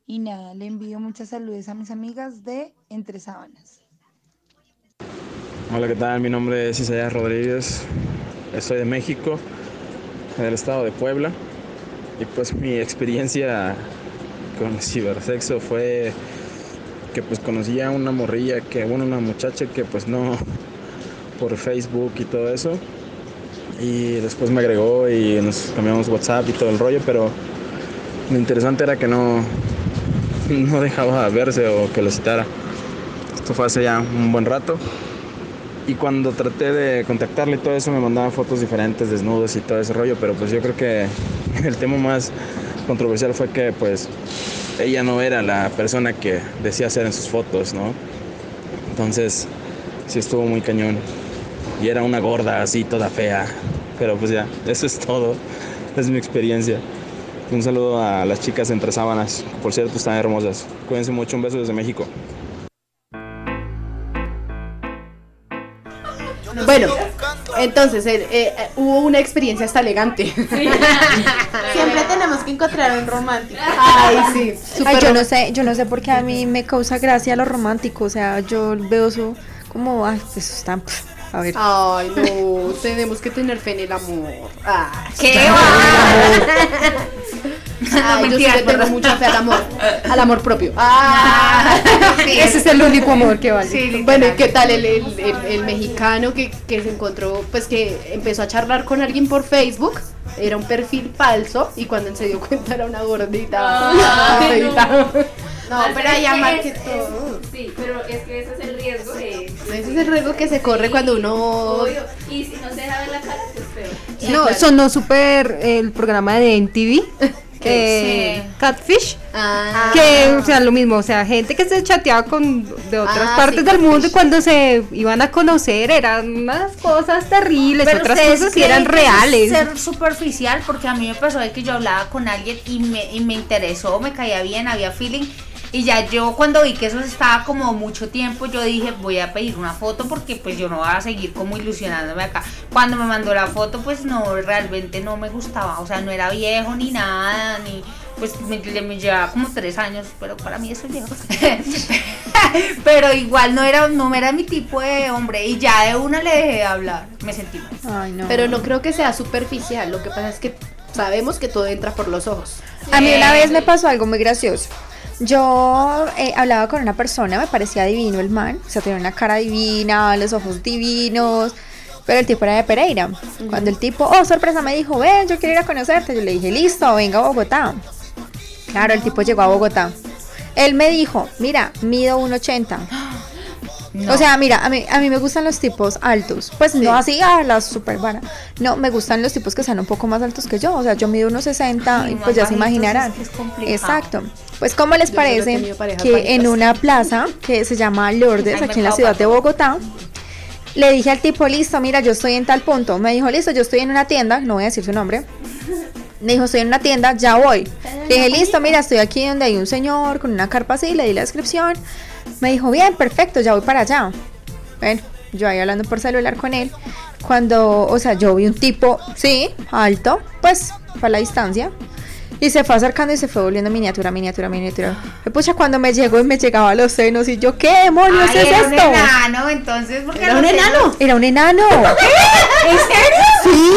Y nada, le envío muchas saludos a mis amigas de Entre Sábanas. Hola, ¿qué tal? Mi nombre es Isaías Rodríguez. Soy de México, del estado de Puebla. Y pues mi experiencia con cibersexo fue que pues conocí a una morrilla que, bueno, una muchacha que pues no, por Facebook y todo eso. Y después me agregó y nos cambiamos WhatsApp y todo el rollo, pero lo interesante era que no, no dejaba verse o que lo citara. Esto fue hace ya un buen rato. Y cuando traté de contactarle y todo eso me mandaba fotos diferentes, desnudos y todo ese rollo, pero pues yo creo que el tema más controversial fue que pues ella no era la persona que decía ser en sus fotos, ¿no? Entonces sí estuvo muy cañón. Y era una gorda así, toda fea. Pero pues ya, eso es todo. Es mi experiencia. Un saludo a las chicas entre sábanas. Por cierto, están hermosas. Cuídense mucho. Un beso desde México. Bueno, entonces eh, eh, hubo una experiencia hasta elegante. Siempre tenemos que encontrar un romántico. Ay, sí. Ay, yo no sé, yo no sé por qué a mí me causa gracia lo romántico, o sea, yo veo eso como, ay, pues está, a ver. Ay, no, tenemos que tener fe en el amor. Ah, ¿Qué Ay, yo sí mentiras, le tengo mucha fe al amor, al amor propio. Ah, Sí, ese es el único amor que vale. Sí, bueno, ¿y qué tal el, el- el- el mexicano que, que se encontró, pues que empezó a charlar con alguien por Facebook? Era un perfil falso y cuando él se dio cuenta era una gordita. Ay, no. Ah, pero allá que más que es- todo. Sí, pero es que ese es el riesgo de. Ese es el riesgo que se corre cuando uno... Obvio. Y si no se deja ver la cara, pues peor. No, sonó súper el programa de NTV. Eh, Catfish. Ah. Que, o sea, lo mismo, o sea, gente que se chateaba con de otras Ah, partes sí, del mundo y cuando se iban a conocer eran unas cosas terribles, Pero otras cosas eran que es reales. Ser superficial, porque a mí me pasó de que yo hablaba con alguien y me, y me interesó, me caía bien, había feeling. Y ya yo cuando vi que eso estaba como mucho tiempo, yo dije, voy a pedir una foto porque pues yo no voy a seguir como ilusionándome acá. Cuando me mandó la foto, pues no, realmente no me gustaba. O sea, no era viejo ni nada, ni pues me, le- me llevaba como tres años, pero para mí eso es viejo. pero igual no era, no era mi tipo de hombre y ya de una le dejé de hablar. Me sentí mal. Ay, no. Pero no creo que sea superficial, lo que pasa es que sabemos que todo entra por los ojos. A mí una vez me pasó algo muy gracioso. Yo eh, hablaba con una persona, me parecía divino el man, o sea, tenía una cara divina, los ojos divinos, pero el tipo era de Pereira. Cuando el tipo, oh, sorpresa, me dijo, ven, yo quiero ir a conocerte, yo le dije, listo, venga a Bogotá. Claro, el tipo llegó a Bogotá. Él me dijo, mira, mido 1,80. O sea, mira, a mí, a mí me gustan los tipos altos. Pues no así a la super vara. No, me gustan los tipos que sean un poco más altos que yo. O sea, yo mido 1,60 Ay, y más pues ya se imaginarán. es que es complicado. Exacto. Pues, ¿cómo les Yo parece que en una plaza que se llama Lourdes, aquí en la ciudad de. Bogotá, le dije al tipo, listo, mira, yo estoy en tal punto. Me dijo, listo, yo estoy en una tienda, no voy a decir su nombre. Me dijo, estoy en una tienda, ya voy. Le dije, listo, mira, estoy aquí donde hay un señor con una carpa así, le di la descripción. Me dijo, bien, perfecto, ya voy para allá. Bueno, yo ahí hablando por celular con él. Cuando, o sea, yo vi un tipo, sí, alto, pues, para la distancia. Y se fue acercando y se fue volviendo miniatura, miniatura, miniatura. Pucha, cuando me llegó y me llegaba a los senos y yo, ¿qué demonios Ay, es era un esto? enano, entonces, ¿por qué ¿Era no un enano? Era un enano. ¿En serio? Sí.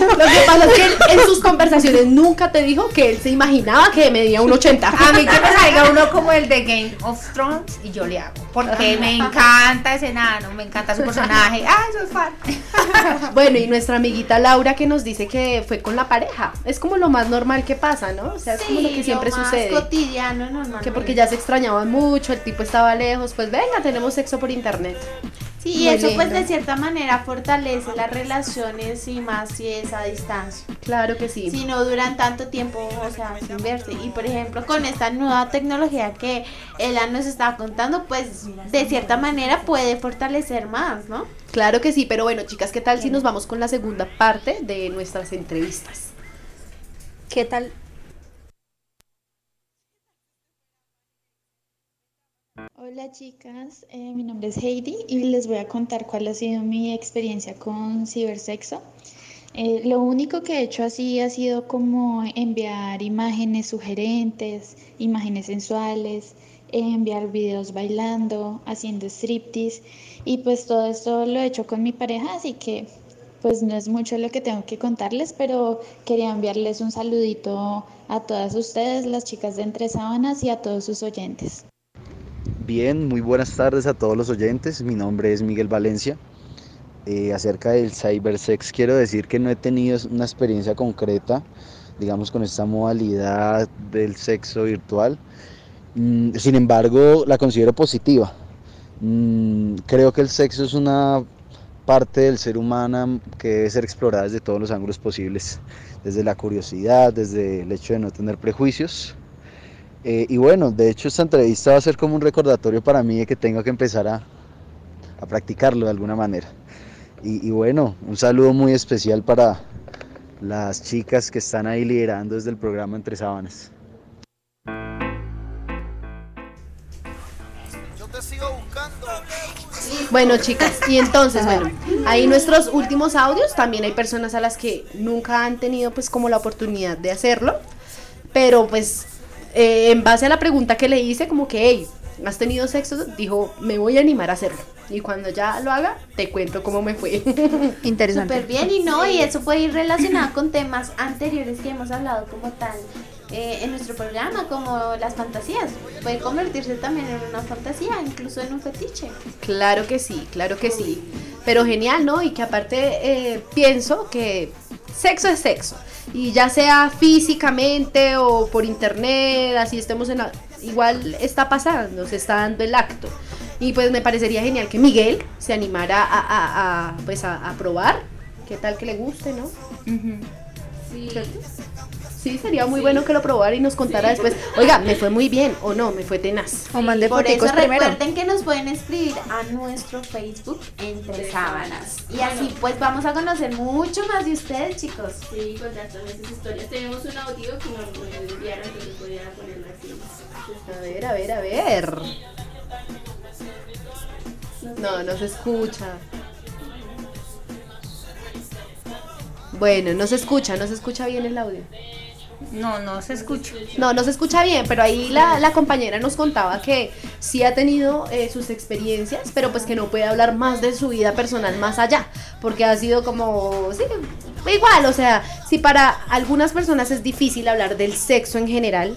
Lo que pasa es que él en sus conversaciones nunca te dijo que él se imaginaba que medía un 80. A mí que me salga uno como el de Game of Thrones y yo le hago. Porque me encanta ese enano, me encanta su personaje. Ah, soy fan. Bueno, y nuestra amiguita Laura que nos dice que fue con la pareja. Es como lo más normal que pasa, ¿no? O sea, es como lo que siempre más sucede. cotidiano normalmente. Que porque ya se extrañaban mucho, el tipo estaba lejos, pues venga, tenemos sexo por internet. Sí, Muy eso pues de cierta manera fortalece las relaciones y más si es a distancia. Claro que sí. Si no duran tanto tiempo, o sea, sin verse. Y por ejemplo, con esta nueva tecnología que ella nos está contando, pues de cierta manera puede fortalecer más, ¿no? Claro que sí, pero bueno, chicas, ¿qué tal si nos vamos con la segunda parte de nuestras entrevistas? ¿Qué tal? Hola chicas, eh, mi nombre es Heidi y les voy a contar cuál ha sido mi experiencia con cibersexo. Eh, lo único que he hecho así ha sido como enviar imágenes sugerentes, imágenes sensuales, enviar videos bailando, haciendo striptease y pues todo esto lo he hecho con mi pareja, así que pues no es mucho lo que tengo que contarles, pero quería enviarles un saludito a todas ustedes, las chicas de Entre Sábanas y a todos sus oyentes. Bien, muy buenas tardes a todos los oyentes. Mi nombre es Miguel Valencia. Eh, acerca del cybersex, quiero decir que no he tenido una experiencia concreta, digamos, con esta modalidad del sexo virtual. Mm, sin embargo, la considero positiva. Mm, creo que el sexo es una parte del ser humano que debe ser explorada desde todos los ángulos posibles, desde la curiosidad, desde el hecho de no tener prejuicios. Eh, y bueno, de hecho esta entrevista va a ser como un recordatorio para mí de que tengo que empezar a, a practicarlo de alguna manera. Y, y bueno, un saludo muy especial para las chicas que están ahí liderando desde el programa Entre Sábanas. Bueno, chicas, y entonces, bueno, ahí nuestros últimos audios, también hay personas a las que nunca han tenido pues como la oportunidad de hacerlo, pero pues eh, en base a la pregunta que le hice, como que, hey, ¿has tenido sexo? Dijo, me voy a animar a hacerlo. Y cuando ya lo haga, te cuento cómo me fue. Interesante. Súper bien, y no, y eso puede ir relacionado con temas anteriores que hemos hablado como tal eh, en nuestro programa, como las fantasías. Puede convertirse también en una fantasía, incluso en un fetiche. Claro que sí, claro que sí. Pero genial, ¿no? Y que aparte eh, pienso que sexo es sexo. Y ya sea físicamente o por internet, así estemos en la... Igual está pasando, se está dando el acto. Y pues me parecería genial que Miguel se animara a, a- a, pues a, a probar. ¿Qué tal que le guste, no? ¿Cierto? Sí, sería muy bueno que lo probara y nos contara después. Oiga, me fue muy bien o no, me fue tenaz. O mande Por eso primero. recuerden que nos pueden escribir a nuestro Facebook Entre Sábanas. Y así pues vamos a conocer mucho más de ustedes, chicos. Sí, contar todas esas historias. Tenemos un audio que nos enviaron, entonces voy a ponerlo aquí. A ver, a ver, a ver. No, no se escucha. Bueno, no se escucha, no se escucha bien el audio. No, no se escucha. No, no se escucha bien, pero ahí la, la compañera nos contaba que sí ha tenido eh, sus experiencias, pero pues que no puede hablar más de su vida personal más allá, porque ha sido como, sí, igual, o sea, si para algunas personas es difícil hablar del sexo en general,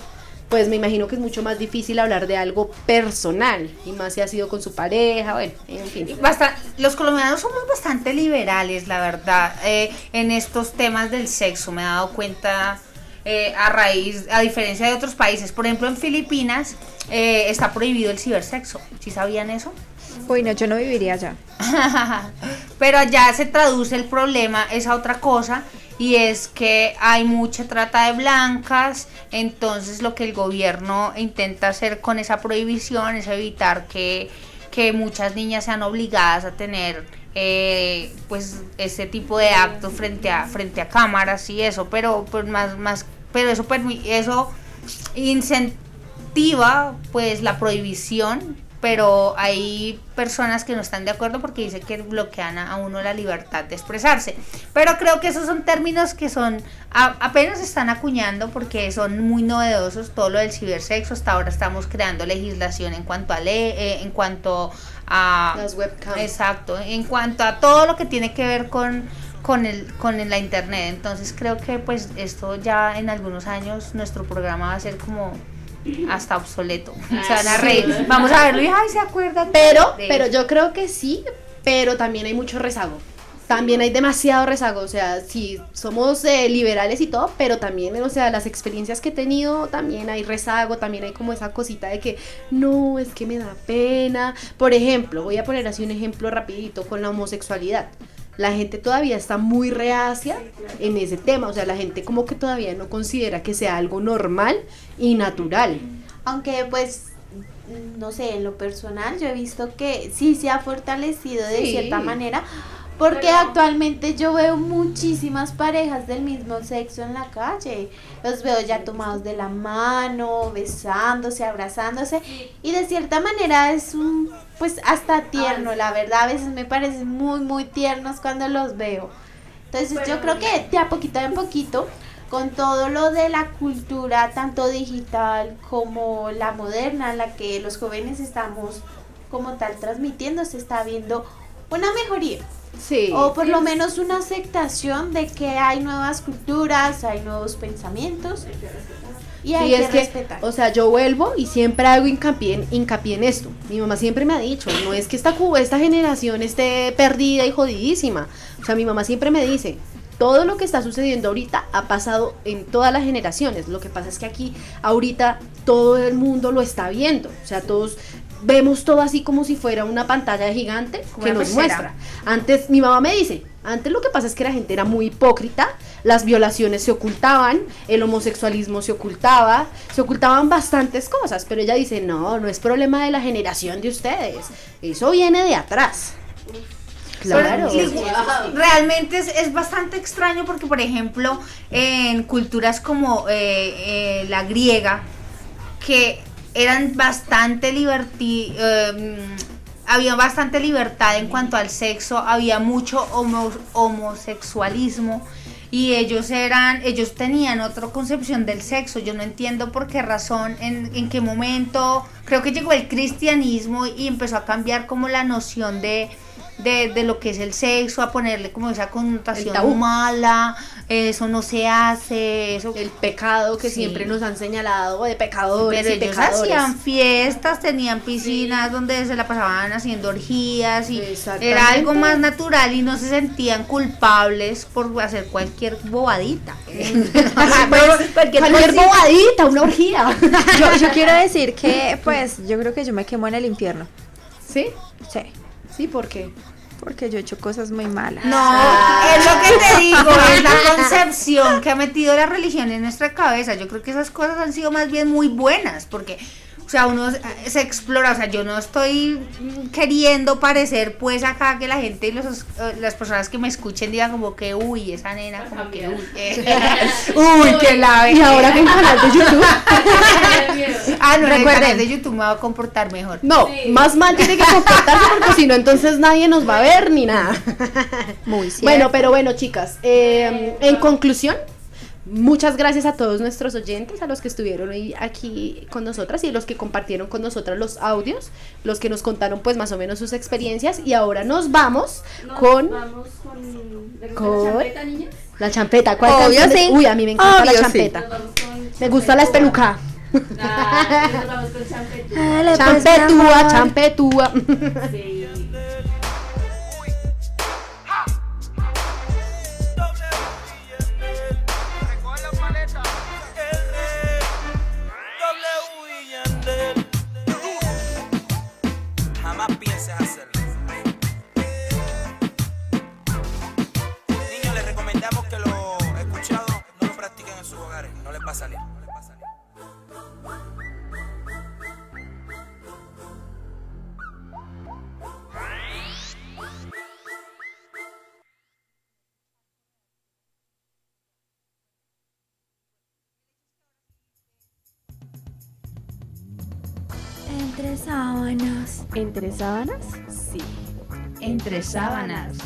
pues me imagino que es mucho más difícil hablar de algo personal, y más si ha sido con su pareja, bueno, en fin. Basta- los colombianos somos bastante liberales, la verdad, eh, en estos temas del sexo. Me he dado cuenta eh, a raíz, a diferencia de otros países. Por ejemplo, en Filipinas eh, está prohibido el cibersexo. ¿Sí sabían eso? Uy, no, yo no viviría allá. Pero allá se traduce el problema, es a otra cosa, y es que hay mucha trata de blancas, entonces lo que el gobierno intenta hacer con esa prohibición es evitar que, que muchas niñas sean obligadas a tener eh, pues ese tipo de actos frente a frente a cámaras y eso, pero pues más más pero eso eso incentiva pues la prohibición pero hay personas que no están de acuerdo porque dice que bloquean a uno la libertad de expresarse. Pero creo que esos son términos que son a- apenas están acuñando porque son muy novedosos todo lo del cibersexo. Hasta ahora estamos creando legislación en cuanto a ley, eh, en cuanto a Las webcams. Exacto, en cuanto a todo lo que tiene que ver con con el con el- la internet. Entonces creo que pues esto ya en algunos años nuestro programa va a ser como hasta obsoleto. Se van a Sí. Vamos a verlo y ay, se acuerdan. Pero, pero yo creo que sí, pero también hay mucho rezago. También hay demasiado rezago, o sea, sí, somos eh, liberales y todo, pero también, o sea, las experiencias que he tenido, también hay rezago, también hay como esa cosita de que, no, es que me da pena. Por ejemplo, voy a poner así un ejemplo rapidito con la homosexualidad. La gente todavía está muy reacia en ese tema, o sea, la gente como que todavía no considera que sea algo normal y natural. Aunque pues no sé, en lo personal yo he visto que sí se ha fortalecido de Sí. cierta manera. Porque actualmente yo veo muchísimas parejas del mismo sexo en la calle. Los veo ya tomados de la mano, besándose, abrazándose. Y de cierta manera es un, pues hasta tierno, la verdad. A veces me parecen muy, muy tiernos cuando los veo. Entonces yo creo que de a poquito en poquito, con todo lo de la cultura, tanto digital como la moderna, en la que los jóvenes estamos como tal transmitiendo, se está viendo una mejoría. Sí. O por lo menos una aceptación de que hay nuevas culturas, hay nuevos pensamientos. Y hay Sí, que, es que, respetar. o sea, yo vuelvo y siempre hago hincapié en, hincapié en esto. Mi mamá siempre me ha dicho, no es que esta, cu- esta generación esté perdida y jodidísima. O sea, mi mamá siempre me dice, todo lo que está sucediendo ahorita ha pasado en todas las generaciones. Lo que pasa es que aquí, ahorita, todo el mundo lo está viendo. O sea, todos vemos todo así como si fuera una pantalla gigante que nos pecera. muestra. Antes, mi mamá me dice, antes lo que pasa es que la gente era muy hipócrita, las violaciones se ocultaban, el homosexualismo se ocultaba, se ocultaban bastantes cosas, pero ella dice, no, no es problema de la generación de ustedes, eso viene de atrás. Claro. Realmente es, es bastante extraño porque, por ejemplo, en culturas como eh, eh, la griega, que eran bastante liberti eh, había bastante libertad en cuanto al sexo, había mucho homo- homosexualismo y ellos eran, ellos tenían otra concepción del sexo. Yo no entiendo por qué razón, en, en qué momento, creo que llegó el cristianismo y empezó a cambiar como la noción de, de, de lo que es el sexo, a ponerle como esa connotación mala, eso no se hace, eso El pecado que Sí. siempre nos han señalado de pecadores pero y ellos pecadores. hacían fiestas, tenían piscinas donde se la pasaban haciendo orgías y era algo más natural y no se sentían culpables por hacer cualquier bobadita. Cualquier, cosita. bobadita, una orgía. Yo, yo quiero decir que, pues, yo creo que yo me quemo en el infierno. ¿Sí? Sí. Sí, ¿por qué? Porque yo he hecho cosas muy malas. No, es lo que te digo, es la concepción que ha metido la religión en nuestra cabeza. Yo creo que esas cosas han sido más bien muy buenas, porque, sea, uno se- explora, o sea, yo no estoy queriendo parecer, pues, acá que la gente y los, eh, las personas que me escuchen digan como que, uy, esa nena, como que, uy, eh, uy, que la Y ahora con canal de YouTube. Ah, no, en el Recuerden. canal de YouTube me va a comportar mejor. No, más mal tiene que comportarse porque si no, entonces nadie nos va a ver ni nada. Muy cierto. Bueno, pero bueno, chicas, eh, en conclusión, muchas gracias a todos nuestros oyentes, a los que estuvieron hoy aquí con nosotras y los que compartieron con nosotras los audios, los que nos contaron pues más o menos sus experiencias y ahora nos vamos con Vamos con. ¿le gusta con- la champeta, niñas? la champeta. ¿Cuál Obvio, sí. Uy, a mí me encanta Obvio, la sí. champeta. Nos Me gusta la espeluca. Ah, nos Champetúa, amor. champetúa. Sí. Sábanas. ¿Entre sábanas? Sí. Entre sábanas.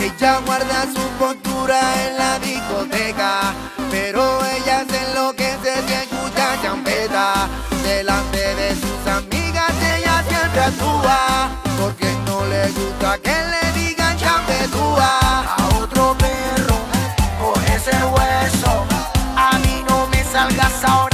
Ella guarda su postura en la discoteca, pero ella se enloquece si escucha champeta. Delante de sus amigas siempre actúa, porque no le gusta que le digan champetúa. A otro perro con ese hueso, a mí no me salgas ahora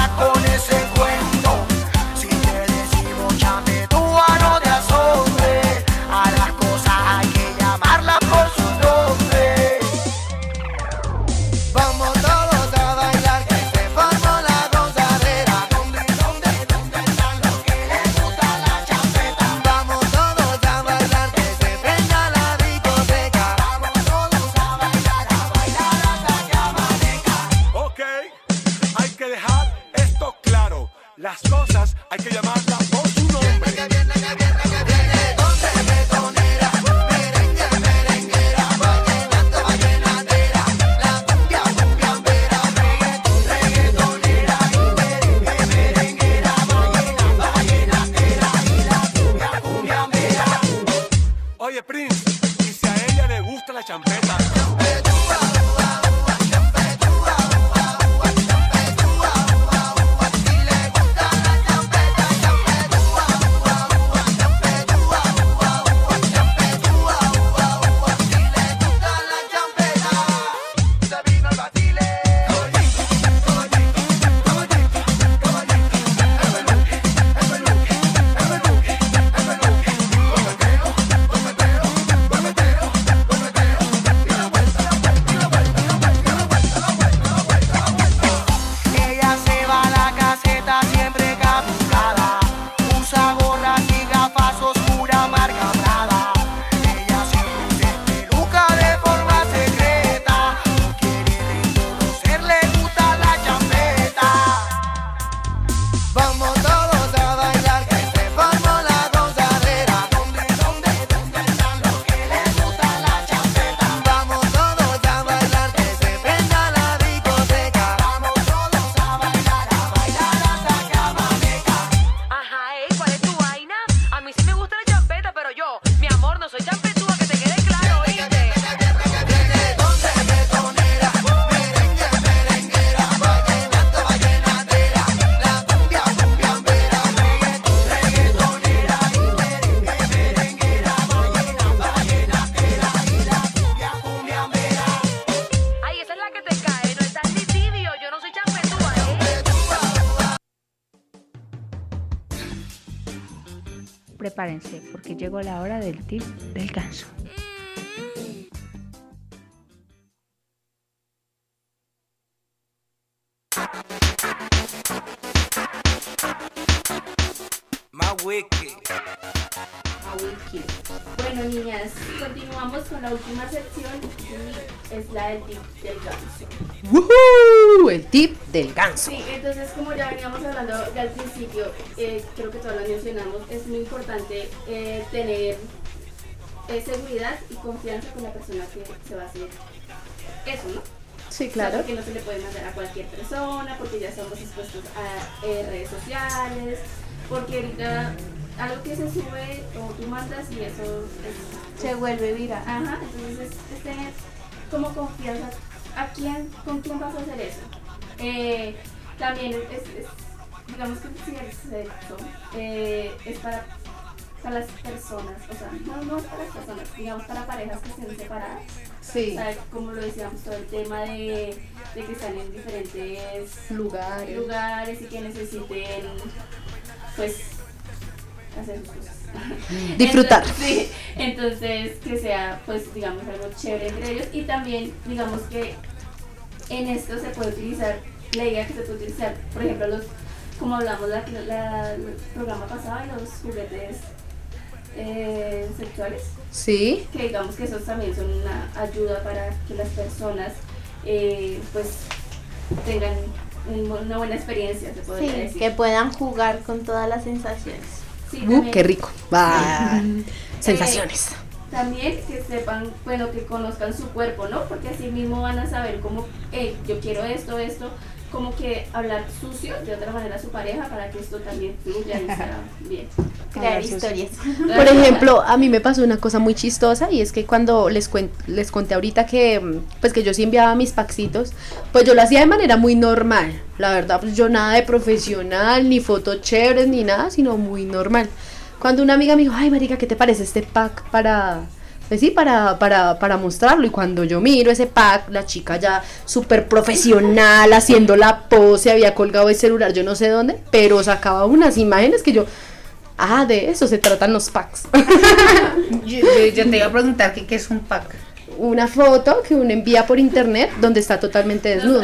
llegó la hora del tip del ganso. Más wiki. Bueno, niñas, continuamos con la última sección y es la del tip del ganso. ¡Woohoo! El tip del ganso. Sí, entonces como ya veníamos hablando ya al principio, eh, creo que todos lo mencionamos, es muy importante eh, tener eh, seguridad y confianza con la persona que se va a hacer eso, ¿no? Sí, O sea, claro. porque no se le puede mandar a cualquier persona, porque ya estamos expuestos a eh, redes sociales, porque ahorita algo que se sube o tú mandas y eso es- Se vuelve viral. Ajá, entonces es, es tener como confianza a quién, con quién vas a hacer eso. Eh, también es, es- digamos que el sexo eh, es para, para las personas, o sea, no, no es para las personas, digamos para parejas que estén separadas. Sí. O sea, como lo decíamos, todo el tema de, de que están en diferentes Lugares. lugares y que necesiten, pues, hacer sus cosas. Disfrutar. Entonces, sí, entonces que sea, pues, digamos, algo chévere entre ellos y también, digamos que en esto se puede utilizar, la idea que se puede utilizar, por ejemplo, los, como hablamos la, la- el programa pasado, de los juguetes eh, sexuales. Sí. Que digamos que esos también son una ayuda para que las personas, eh, pues, tengan un- una buena experiencia, se podría Sí, decir. que puedan jugar con todas las sensaciones. Sí, Uh, qué rico. Va. Eh, Sensaciones. También que sepan, bueno, que conozcan su cuerpo, ¿no? Porque así mismo van a saber cómo, hey, yo quiero esto, esto, como que hablar sucio de otra manera a su pareja para que esto también fluya y sea bien. Crear historias. Por ejemplo, a mí me pasó una cosa muy chistosa y es que cuando les, cuen- les conté ahorita que pues que yo sí enviaba mis paxitos, pues yo lo hacía de manera muy normal. La verdad, pues yo nada de profesional, ni fotos chéveres, ni nada, sino muy normal. Cuando una amiga me dijo, ay marica, ¿qué te parece este pack para... Pues sí, para, para, para mostrarlo. Y cuando yo miro ese pack, la chica ya súper profesional, haciendo la pose, había colgado el celular, yo no sé dónde, pero sacaba unas imágenes que yo, Ah, de eso se tratan los packs. Yo, yo- yo te iba a preguntar que qué es un pack. Una foto que uno envía por internet donde está totalmente desnudo.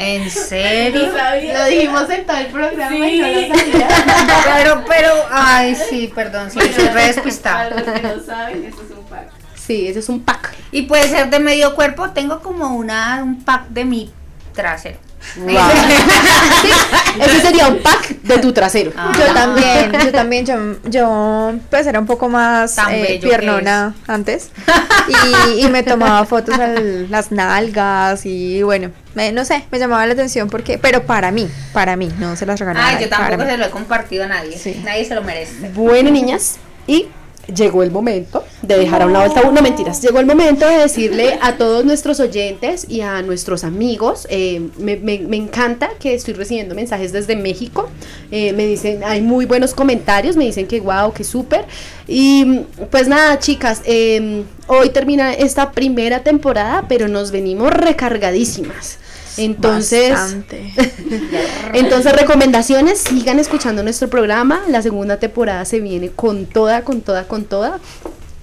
¿En serio? Lo dijimos en todo el programa y no lo sabía. Pero, pero, ay, sí, perdón, sí, soy re despistada. Para los que no saben, esto es un pack. Sí, ese es un pack. Y puede ser de medio cuerpo, tengo como una, un pack de mi trasero. Ese sería un pack de tu trasero. Yo también, yo también, yo, yo pues era un poco más eh, piernona antes y, y me tomaba fotos a las nalgas y bueno, me- no sé, me llamaba la atención porque, pero para mí, para mí, no se las regalaba. Ay, nadie, yo tampoco se lo he compartido a nadie. Nadie se lo merece. Bueno, niñas, y llegó el momento de dejar a un lado. No mentiras, llegó el momento de decirle a todos nuestros oyentes y a nuestros amigos. eh, me, me- encanta que estoy recibiendo mensajes desde México. eh, me dicen, hay muy buenos comentarios, me dicen que wow, que súper. Y pues nada, chicas, eh, hoy termina esta primera temporada, pero nos venimos recargadísimas. Entonces, Bastante. entonces, recomendaciones, sigan escuchando nuestro programa. La segunda temporada se viene con toda, con toda, con toda.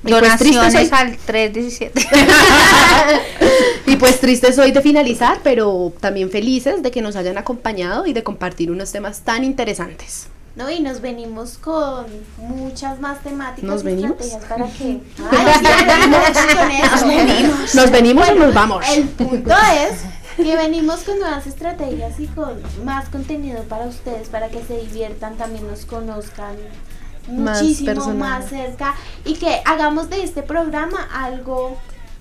Y pues, Donaciones soy- al 317. y pues tristes hoy de finalizar, pero también felices de que nos hayan acompañado y de compartir unos temas tan interesantes. No, y nos venimos con muchas más temáticas ¿Nos y venimos? estrategias para que. Ay, sí. Nos venimos. Nos venimos o nos vamos. El punto es que venimos con nuevas estrategias y con más contenido para ustedes, para que se diviertan, también nos conozcan Más muchísimo personal. más cerca y que hagamos de este programa algo.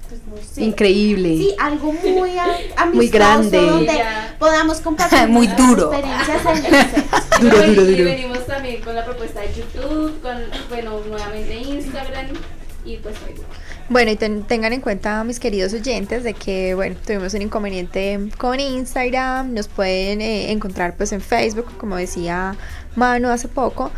Pues no sé. Increíble. Sí, algo muy Muy grande. donde podamos compartir Muy duro. experiencias en. Duro, y, duro, y duro. venimos también con la propuesta de YouTube, con, bueno, nuevamente Instagram y pues Facebook. Bueno, y ten- tengan en cuenta, mis queridos oyentes, de que, bueno, tuvimos un inconveniente con Instagram, nos pueden eh, encontrar pues en Facebook, como decía Manu hace poco,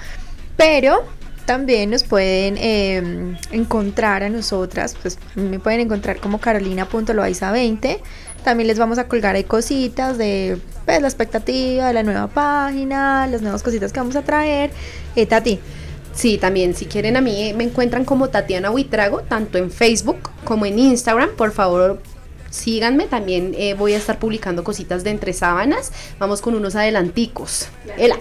pero también nos pueden eh, encontrar a nosotras, pues me pueden encontrar como carolina.loaiza20, también les vamos a colgar ahí cositas de pues, la expectativa de la nueva página, las nuevas cositas que vamos a traer. Eh, Tati, Sí, también si quieren a mí eh, me encuentran como Tatiana Huitrago, tanto en Facebook como en Instagram. Por favor, síganme. También eh, voy a estar publicando cositas de entre sábanas. Vamos con unos adelanticos. Ela.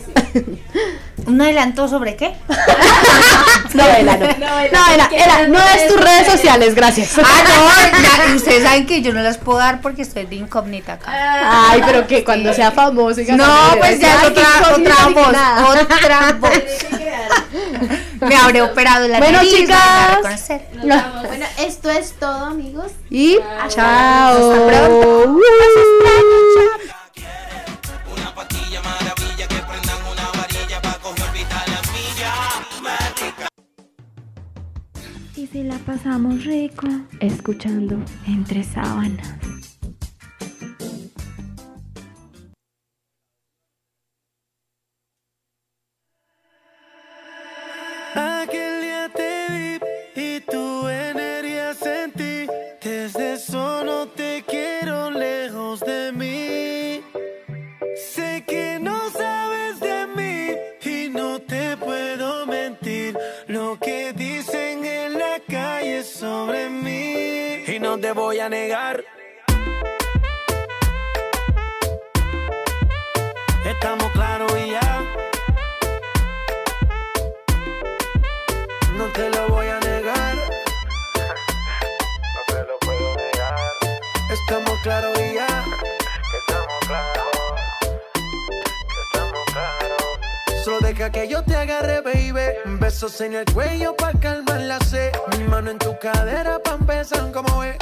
¿Un adelanto sobre qué? No, Ela, no. No, Ela, Ela, no es tus redes sociales, gracias. Ah, no, ya, ustedes saben que yo no las puedo dar porque estoy de incógnita acá. Ay, pero que cuando sea famoso y No, pues ya es otra, otra voz, otra voz. Me habré operado la Bueno, nariz, chicas. Nos vamos. Bueno, esto es todo, amigos. Y chao. Hasta pronto. Y si la pasamos rico, escuchando entre sábanas. No te voy a negar. Estamos claros y ya. No te lo voy a negar. No te lo puedo negar. Estamos claros que yo te agarre, baby. Besos en el cuello pa' calmar la sed. Mi mano en tu cadera pa' empezar como es.